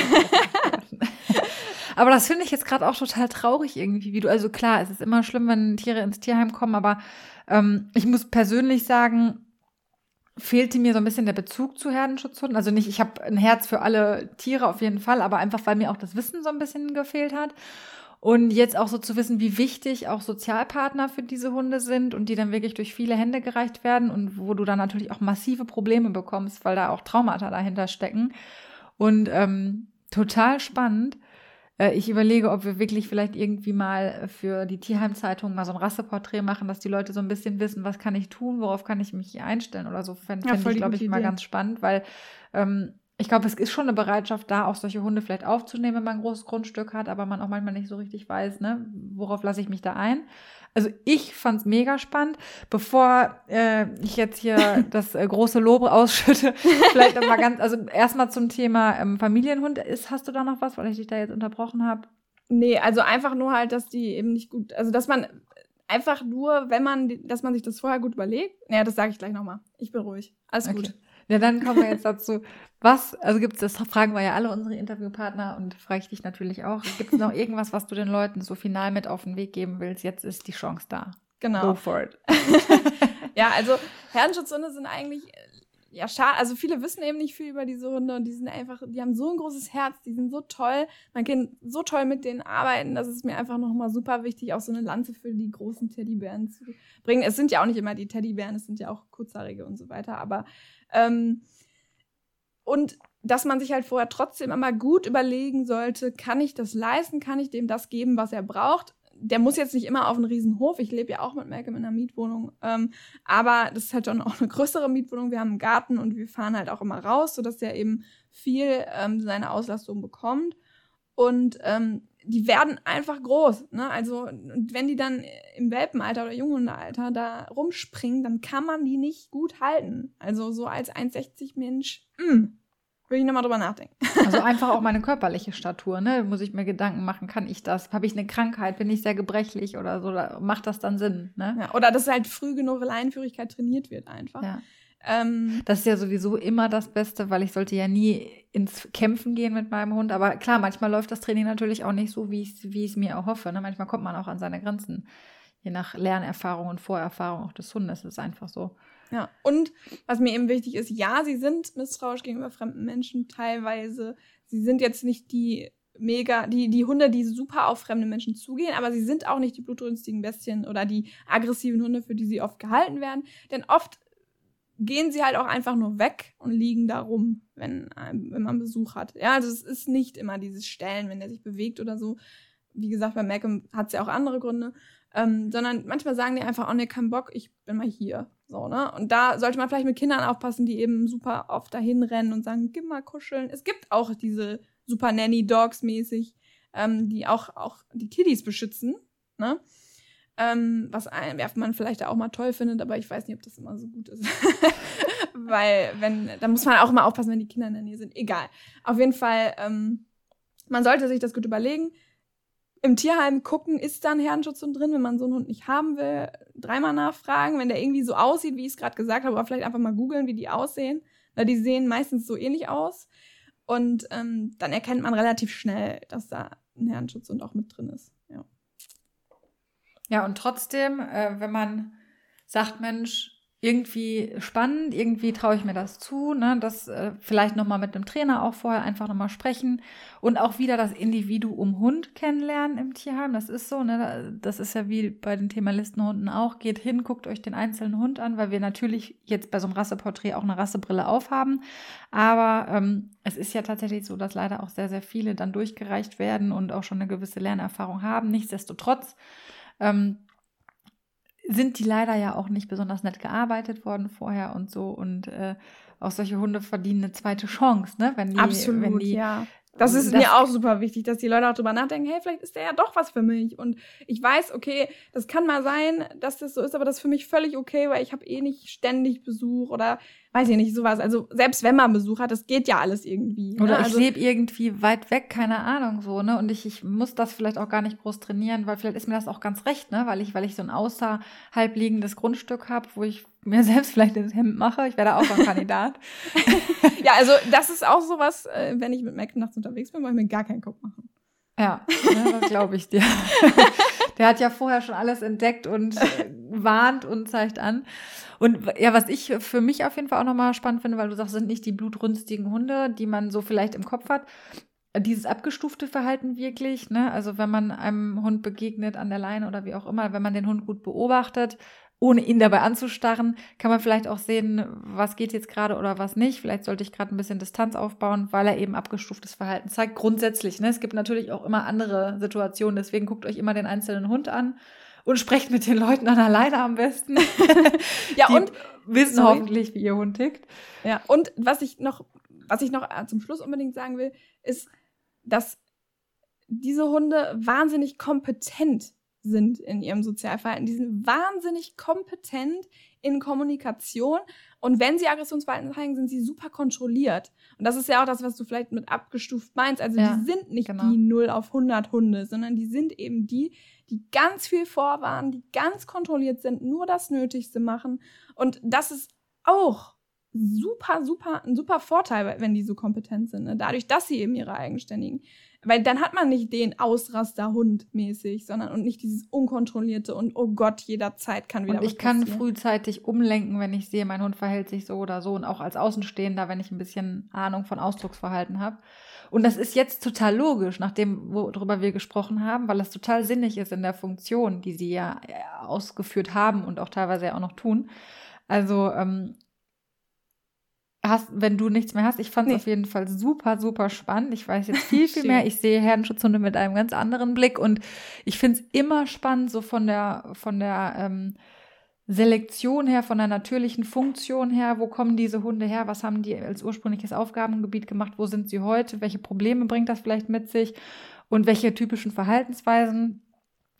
Aber das finde ich jetzt gerade auch total traurig irgendwie, wie du. Also klar, es ist immer schlimm, wenn Tiere ins Tierheim kommen, aber ähm, ich muss persönlich sagen, fehlte mir so ein bisschen der Bezug zu Herdenschutzhunden. Also nicht, ich habe ein Herz für alle Tiere auf jeden Fall, aber einfach, weil mir auch das Wissen so ein bisschen gefehlt hat. Und jetzt auch so zu wissen, wie wichtig auch Sozialpartner für diese Hunde sind und die dann wirklich durch viele Hände gereicht werden und wo du dann natürlich auch massive Probleme bekommst, weil da auch Traumata dahinter stecken. Und ähm, total spannend. Äh, ich überlege, ob wir wirklich vielleicht irgendwie mal für die Tierheimzeitung mal so ein Rasseporträt machen, dass die Leute so ein bisschen wissen, was kann ich tun, worauf kann ich mich einstellen oder so. Fände ja, ich, glaube ich, mal ganz spannend, weil ähm, ich glaube, es ist schon eine Bereitschaft da, auch solche Hunde vielleicht aufzunehmen, wenn man ein großes Grundstück hat, aber man auch manchmal nicht so richtig weiß, ne, worauf lasse ich mich da ein. Also ich fand es mega spannend. Bevor äh, ich jetzt hier das äh, große Lob ausschütte, vielleicht noch mal ganz, also erstmal zum Thema ähm, Familienhund. Ist, hast du da noch was, weil ich dich da jetzt unterbrochen habe? Nee, also einfach nur halt, dass die eben nicht gut, also dass man einfach nur, wenn man, dass man sich das vorher gut überlegt. Naja, das sage ich gleich nochmal. Ich bin ruhig. Alles okay. gut. Ja, dann kommen wir jetzt dazu. Was, also gibt es, das fragen wir ja alle unsere Interviewpartner und frage ich dich natürlich auch. Gibt es noch irgendwas, was du den Leuten so final mit auf den Weg geben willst? Jetzt ist die Chance da. Genau. Go for it. ja, also Herdenschutzhunde sind eigentlich, ja, schade. Also viele wissen eben nicht viel über diese Hunde und die sind einfach, die haben so ein großes Herz, die sind so toll. Man kann so toll mit denen arbeiten. Das ist mir einfach nochmal super wichtig, auch so eine Lanze für die großen Teddybären zu bringen. Es sind ja auch nicht immer die Teddybären, es sind ja auch kurzhaarige und so weiter, aber ähm, und dass man sich halt vorher trotzdem immer gut überlegen sollte, kann ich das leisten, kann ich dem das geben, was er braucht. Der muss jetzt nicht immer auf einen riesen Hof. Ich lebe ja auch mit Malcolm in einer Mietwohnung. Ähm, aber das ist halt schon auch eine größere Mietwohnung. Wir haben einen Garten und wir fahren halt auch immer raus, sodass er eben viel ähm, seine Auslastung bekommt. Und ähm, die werden einfach groß. Ne? Also, wenn die dann im Welpenalter oder Junghundealter da rumspringen, dann kann man die nicht gut halten. Also, so als 1,60 Mensch, mh, hm, will ich nochmal drüber nachdenken. Also einfach auch meine körperliche Statur, ne? Muss ich mir Gedanken machen, kann ich das? Habe ich eine Krankheit? Bin ich sehr gebrechlich oder so? Oder macht das dann Sinn? Ne? Ja, oder dass halt früh genug Leinenführigkeit trainiert wird einfach. Ja. Ähm, das ist ja sowieso immer das Beste, weil ich sollte ja nie ins Kämpfen gehen mit meinem Hund. Aber klar, manchmal läuft das Training natürlich auch nicht so, wie ich wie es mir auch hoffe. Ne? Manchmal kommt man auch an seine Grenzen, je nach Lernerfahrung und Vorerfahrung auch des Hundes. Ist einfach so. Ja, und was mir eben wichtig ist, ja, sie sind misstrauisch gegenüber fremden Menschen teilweise. Sie sind jetzt nicht die mega, die, die Hunde, die super auf fremde Menschen zugehen, aber sie sind auch nicht die blutrünstigen Bestien oder die aggressiven Hunde, für die sie oft gehalten werden. Denn oft gehen sie halt auch einfach nur weg und liegen da rum, wenn, wenn man Besuch hat. Ja, also es ist nicht immer dieses Stellen, wenn der sich bewegt oder so. Wie gesagt, bei Malcolm hat es ja auch andere Gründe. Ähm, sondern manchmal sagen die einfach, oh ne, kein Bock, ich bin mal hier. So, ne? Und da sollte man vielleicht mit Kindern aufpassen, die eben super oft dahin rennen und sagen, gib mal kuscheln. Es gibt auch diese super Nanny-Dogs mäßig, ähm, die auch, auch die Kiddies beschützen, ne? Ähm, was ein, man vielleicht auch mal toll findet, aber ich weiß nicht, ob das immer so gut ist. Weil, wenn, da muss man auch immer aufpassen, wenn die Kinder in der Nähe sind. Egal. Auf jeden Fall, ähm, man sollte sich das gut überlegen. Im Tierheim gucken, ist da ein Herdenschutzhund drin, wenn man so einen Hund nicht haben will, dreimal nachfragen, wenn der irgendwie so aussieht, wie ich es gerade gesagt habe, oder vielleicht einfach mal googeln, wie die aussehen. Weil die sehen meistens so ähnlich aus. Und ähm, dann erkennt man relativ schnell, dass da ein Herdenschutzhund auch mit drin ist. Ja. Und trotzdem, äh, wenn man sagt, Mensch, irgendwie spannend, irgendwie traue ich mir das zu, ne, das äh, vielleicht nochmal mit einem Trainer auch vorher einfach nochmal sprechen und auch wieder das Individuum Hund kennenlernen im Tierheim. Das ist so, ne, das ist ja wie bei den Thema Listenhunden auch. Geht hin, guckt euch den einzelnen Hund an, weil wir natürlich jetzt bei so einem Rasseporträt auch eine Rassebrille aufhaben. Aber ähm, es ist ja tatsächlich so, dass leider auch sehr, sehr viele dann durchgereicht werden und auch schon eine gewisse Lernerfahrung haben. Nichtsdestotrotz ähm, sind die leider ja auch nicht besonders nett gearbeitet worden vorher und so. Und äh, auch solche Hunde verdienen eine zweite Chance, ne? Wenn die, Absolut, wenn die, ja. Das ist das mir auch super wichtig, dass die Leute auch drüber nachdenken, hey, vielleicht ist der ja doch was für mich. Und ich weiß, okay, das kann mal sein, dass das so ist, aber das ist für mich völlig okay, weil ich habe eh nicht ständig Besuch oder weiß ich nicht, sowas. Also selbst wenn man Besuch hat, das geht ja alles irgendwie. Ne? Oder ich also, lebe irgendwie weit weg, keine Ahnung so, ne? Und ich, ich muss das vielleicht auch gar nicht groß trainieren, weil vielleicht ist mir das auch ganz recht, ne? Weil ich, weil ich so ein außerhalb liegendes Grundstück habe, wo ich mir selbst vielleicht ins Hemd mache. Ich werde auch ein Kandidat. ja, also das ist auch sowas, äh, wenn ich mit Mac nachts unterwegs bin, muss ich mir gar keinen Kopf machen. Ja, ne, das glaube ich dir. Der hat ja vorher schon alles entdeckt und äh, warnt und zeigt an. Und ja, was ich für mich auf jeden Fall auch nochmal spannend finde, weil du sagst, sind nicht die blutrünstigen Hunde, die man so vielleicht im Kopf hat. Dieses abgestufte Verhalten wirklich, ne? Also wenn man einem Hund begegnet an der Leine oder wie auch immer, wenn man den Hund gut beobachtet, ohne ihn dabei anzustarren, kann man vielleicht auch sehen, was geht jetzt gerade oder was nicht. Vielleicht sollte ich gerade ein bisschen Distanz aufbauen, weil er eben abgestuftes Verhalten zeigt. Grundsätzlich, ne? Es gibt natürlich auch immer andere Situationen, deswegen guckt euch immer den einzelnen Hund an und sprecht mit den Leuten an alleine am besten. ja, und wissen sorry. hoffentlich, wie ihr Hund tickt. Ja, und was ich noch, was ich noch äh, zum Schluss unbedingt sagen will, ist, dass diese Hunde wahnsinnig kompetent sind in ihrem Sozialverhalten. Die sind wahnsinnig kompetent in Kommunikation. Und wenn sie Aggressionsverhalten zeigen, sind sie super kontrolliert. Und das ist ja auch das, was du vielleicht mit abgestuft meinst. Also ja, die sind nicht genau. die 0 auf 100 Hunde, sondern die sind eben die, die ganz viel vorwarnen, die ganz kontrolliert sind, nur das Nötigste machen. Und das ist auch super, super, ein super Vorteil, wenn die so kompetent sind. Ne? Dadurch, dass sie eben ihre eigenständigen weil dann hat man nicht den Ausraster-Hund mäßig, sondern und nicht dieses unkontrollierte und oh Gott, jederzeit kann wieder Und ich kann frühzeitig umlenken, wenn ich sehe, mein Hund verhält sich so oder so und auch als Außenstehender, wenn ich ein bisschen Ahnung von Ausdrucksverhalten habe. Und das ist jetzt total logisch, nachdem, worüber wir gesprochen haben, weil das total sinnig ist in der Funktion, die sie ja äh, ausgeführt haben und auch teilweise ja auch noch tun. Also ähm, hast, wenn du nichts mehr hast. Ich fand es nee. auf jeden Fall super, super spannend. Ich weiß jetzt viel, viel mehr. Ich sehe Herdenschutzhunde mit einem ganz anderen Blick und ich finde es immer spannend, so von der, von der ähm, Selektion her, von der natürlichen Funktion her, wo kommen diese Hunde her, was haben die als ursprüngliches Aufgabengebiet gemacht, wo sind sie heute, welche Probleme bringt das vielleicht mit sich und welche typischen Verhaltensweisen.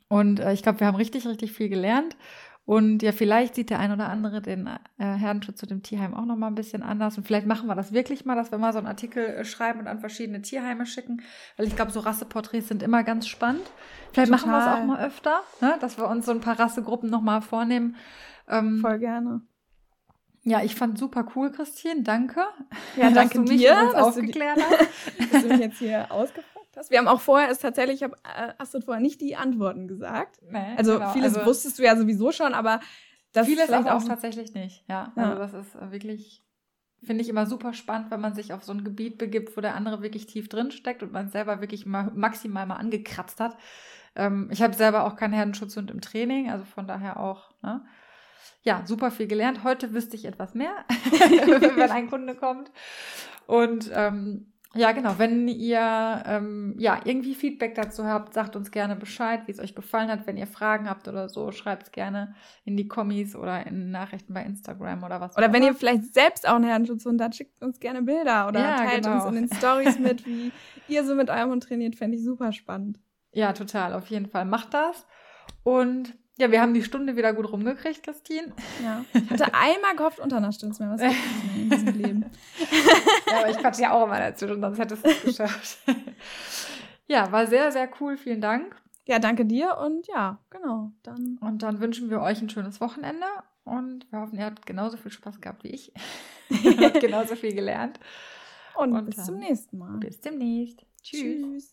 Und äh, ich glaube, wir haben richtig, richtig viel gelernt. Und ja, vielleicht sieht der ein oder andere den äh, Herdenschutz zu dem Tierheim auch noch mal ein bisschen anders. Und vielleicht machen wir das wirklich mal, dass wir mal so einen Artikel äh, schreiben und an verschiedene Tierheime schicken. Weil ich glaube, so Rasseporträts sind immer ganz spannend. Vielleicht Total. machen wir es auch mal öfter, ne? dass wir uns so ein paar Rassegruppen noch mal vornehmen. Ähm, Voll gerne. Ja, ich fand super cool, Christine. Danke. Ja, danke dass du dir, mich dass aufgeklärt du, hast. dass du mich jetzt hier ausgefragt hast. Wir haben auch vorher ist tatsächlich, ich habe äh, Astrid vorher nicht die Antworten gesagt. Nee, also genau. vieles also, wusstest du ja sowieso schon, aber das vieles auch, auch tatsächlich nicht. Ja, ja. also das ist äh, wirklich finde ich immer super spannend, wenn man sich auf so ein Gebiet begibt, wo der andere wirklich tief drin steckt und man selber wirklich mal maximal mal angekratzt hat. Ähm, ich habe selber auch keinen Herdenschutzhund im Training, also von daher auch. Ne? Ja, super viel gelernt. Heute wüsste ich etwas mehr, wenn ein Kunde kommt. Und ähm, ja, genau. Wenn ihr ähm, ja irgendwie Feedback dazu habt, sagt uns gerne Bescheid, wie es euch gefallen hat. Wenn ihr Fragen habt oder so, schreibt es gerne in die Kommis oder in Nachrichten bei Instagram oder was. Oder wenn ihr vielleicht selbst auch einen Herdenschutzhund habt, schickt uns gerne Bilder oder ja, teilt genau. uns in den Stories mit, wie ihr so mit eurem Hund trainiert. Fände ich super spannend. Ja, total. Auf jeden Fall macht das. Und ja, wir haben die Stunde wieder gut rumgekriegt, Christine. Ja. Ich hatte einmal gehofft, unter einer Stunde mehr was in diesem Leben. ja, aber ich quatsche ja auch immer dazwischen, sonst hättest du es geschafft. ja, war sehr, sehr cool. Vielen Dank. Ja, danke dir und ja, genau. Dann und dann wünschen wir euch ein schönes Wochenende und wir hoffen, ihr habt genauso viel Spaß gehabt wie ich. ihr habt genauso viel gelernt. Und, und bis zum nächsten Mal. Bis demnächst. Tschüss. Tschüss.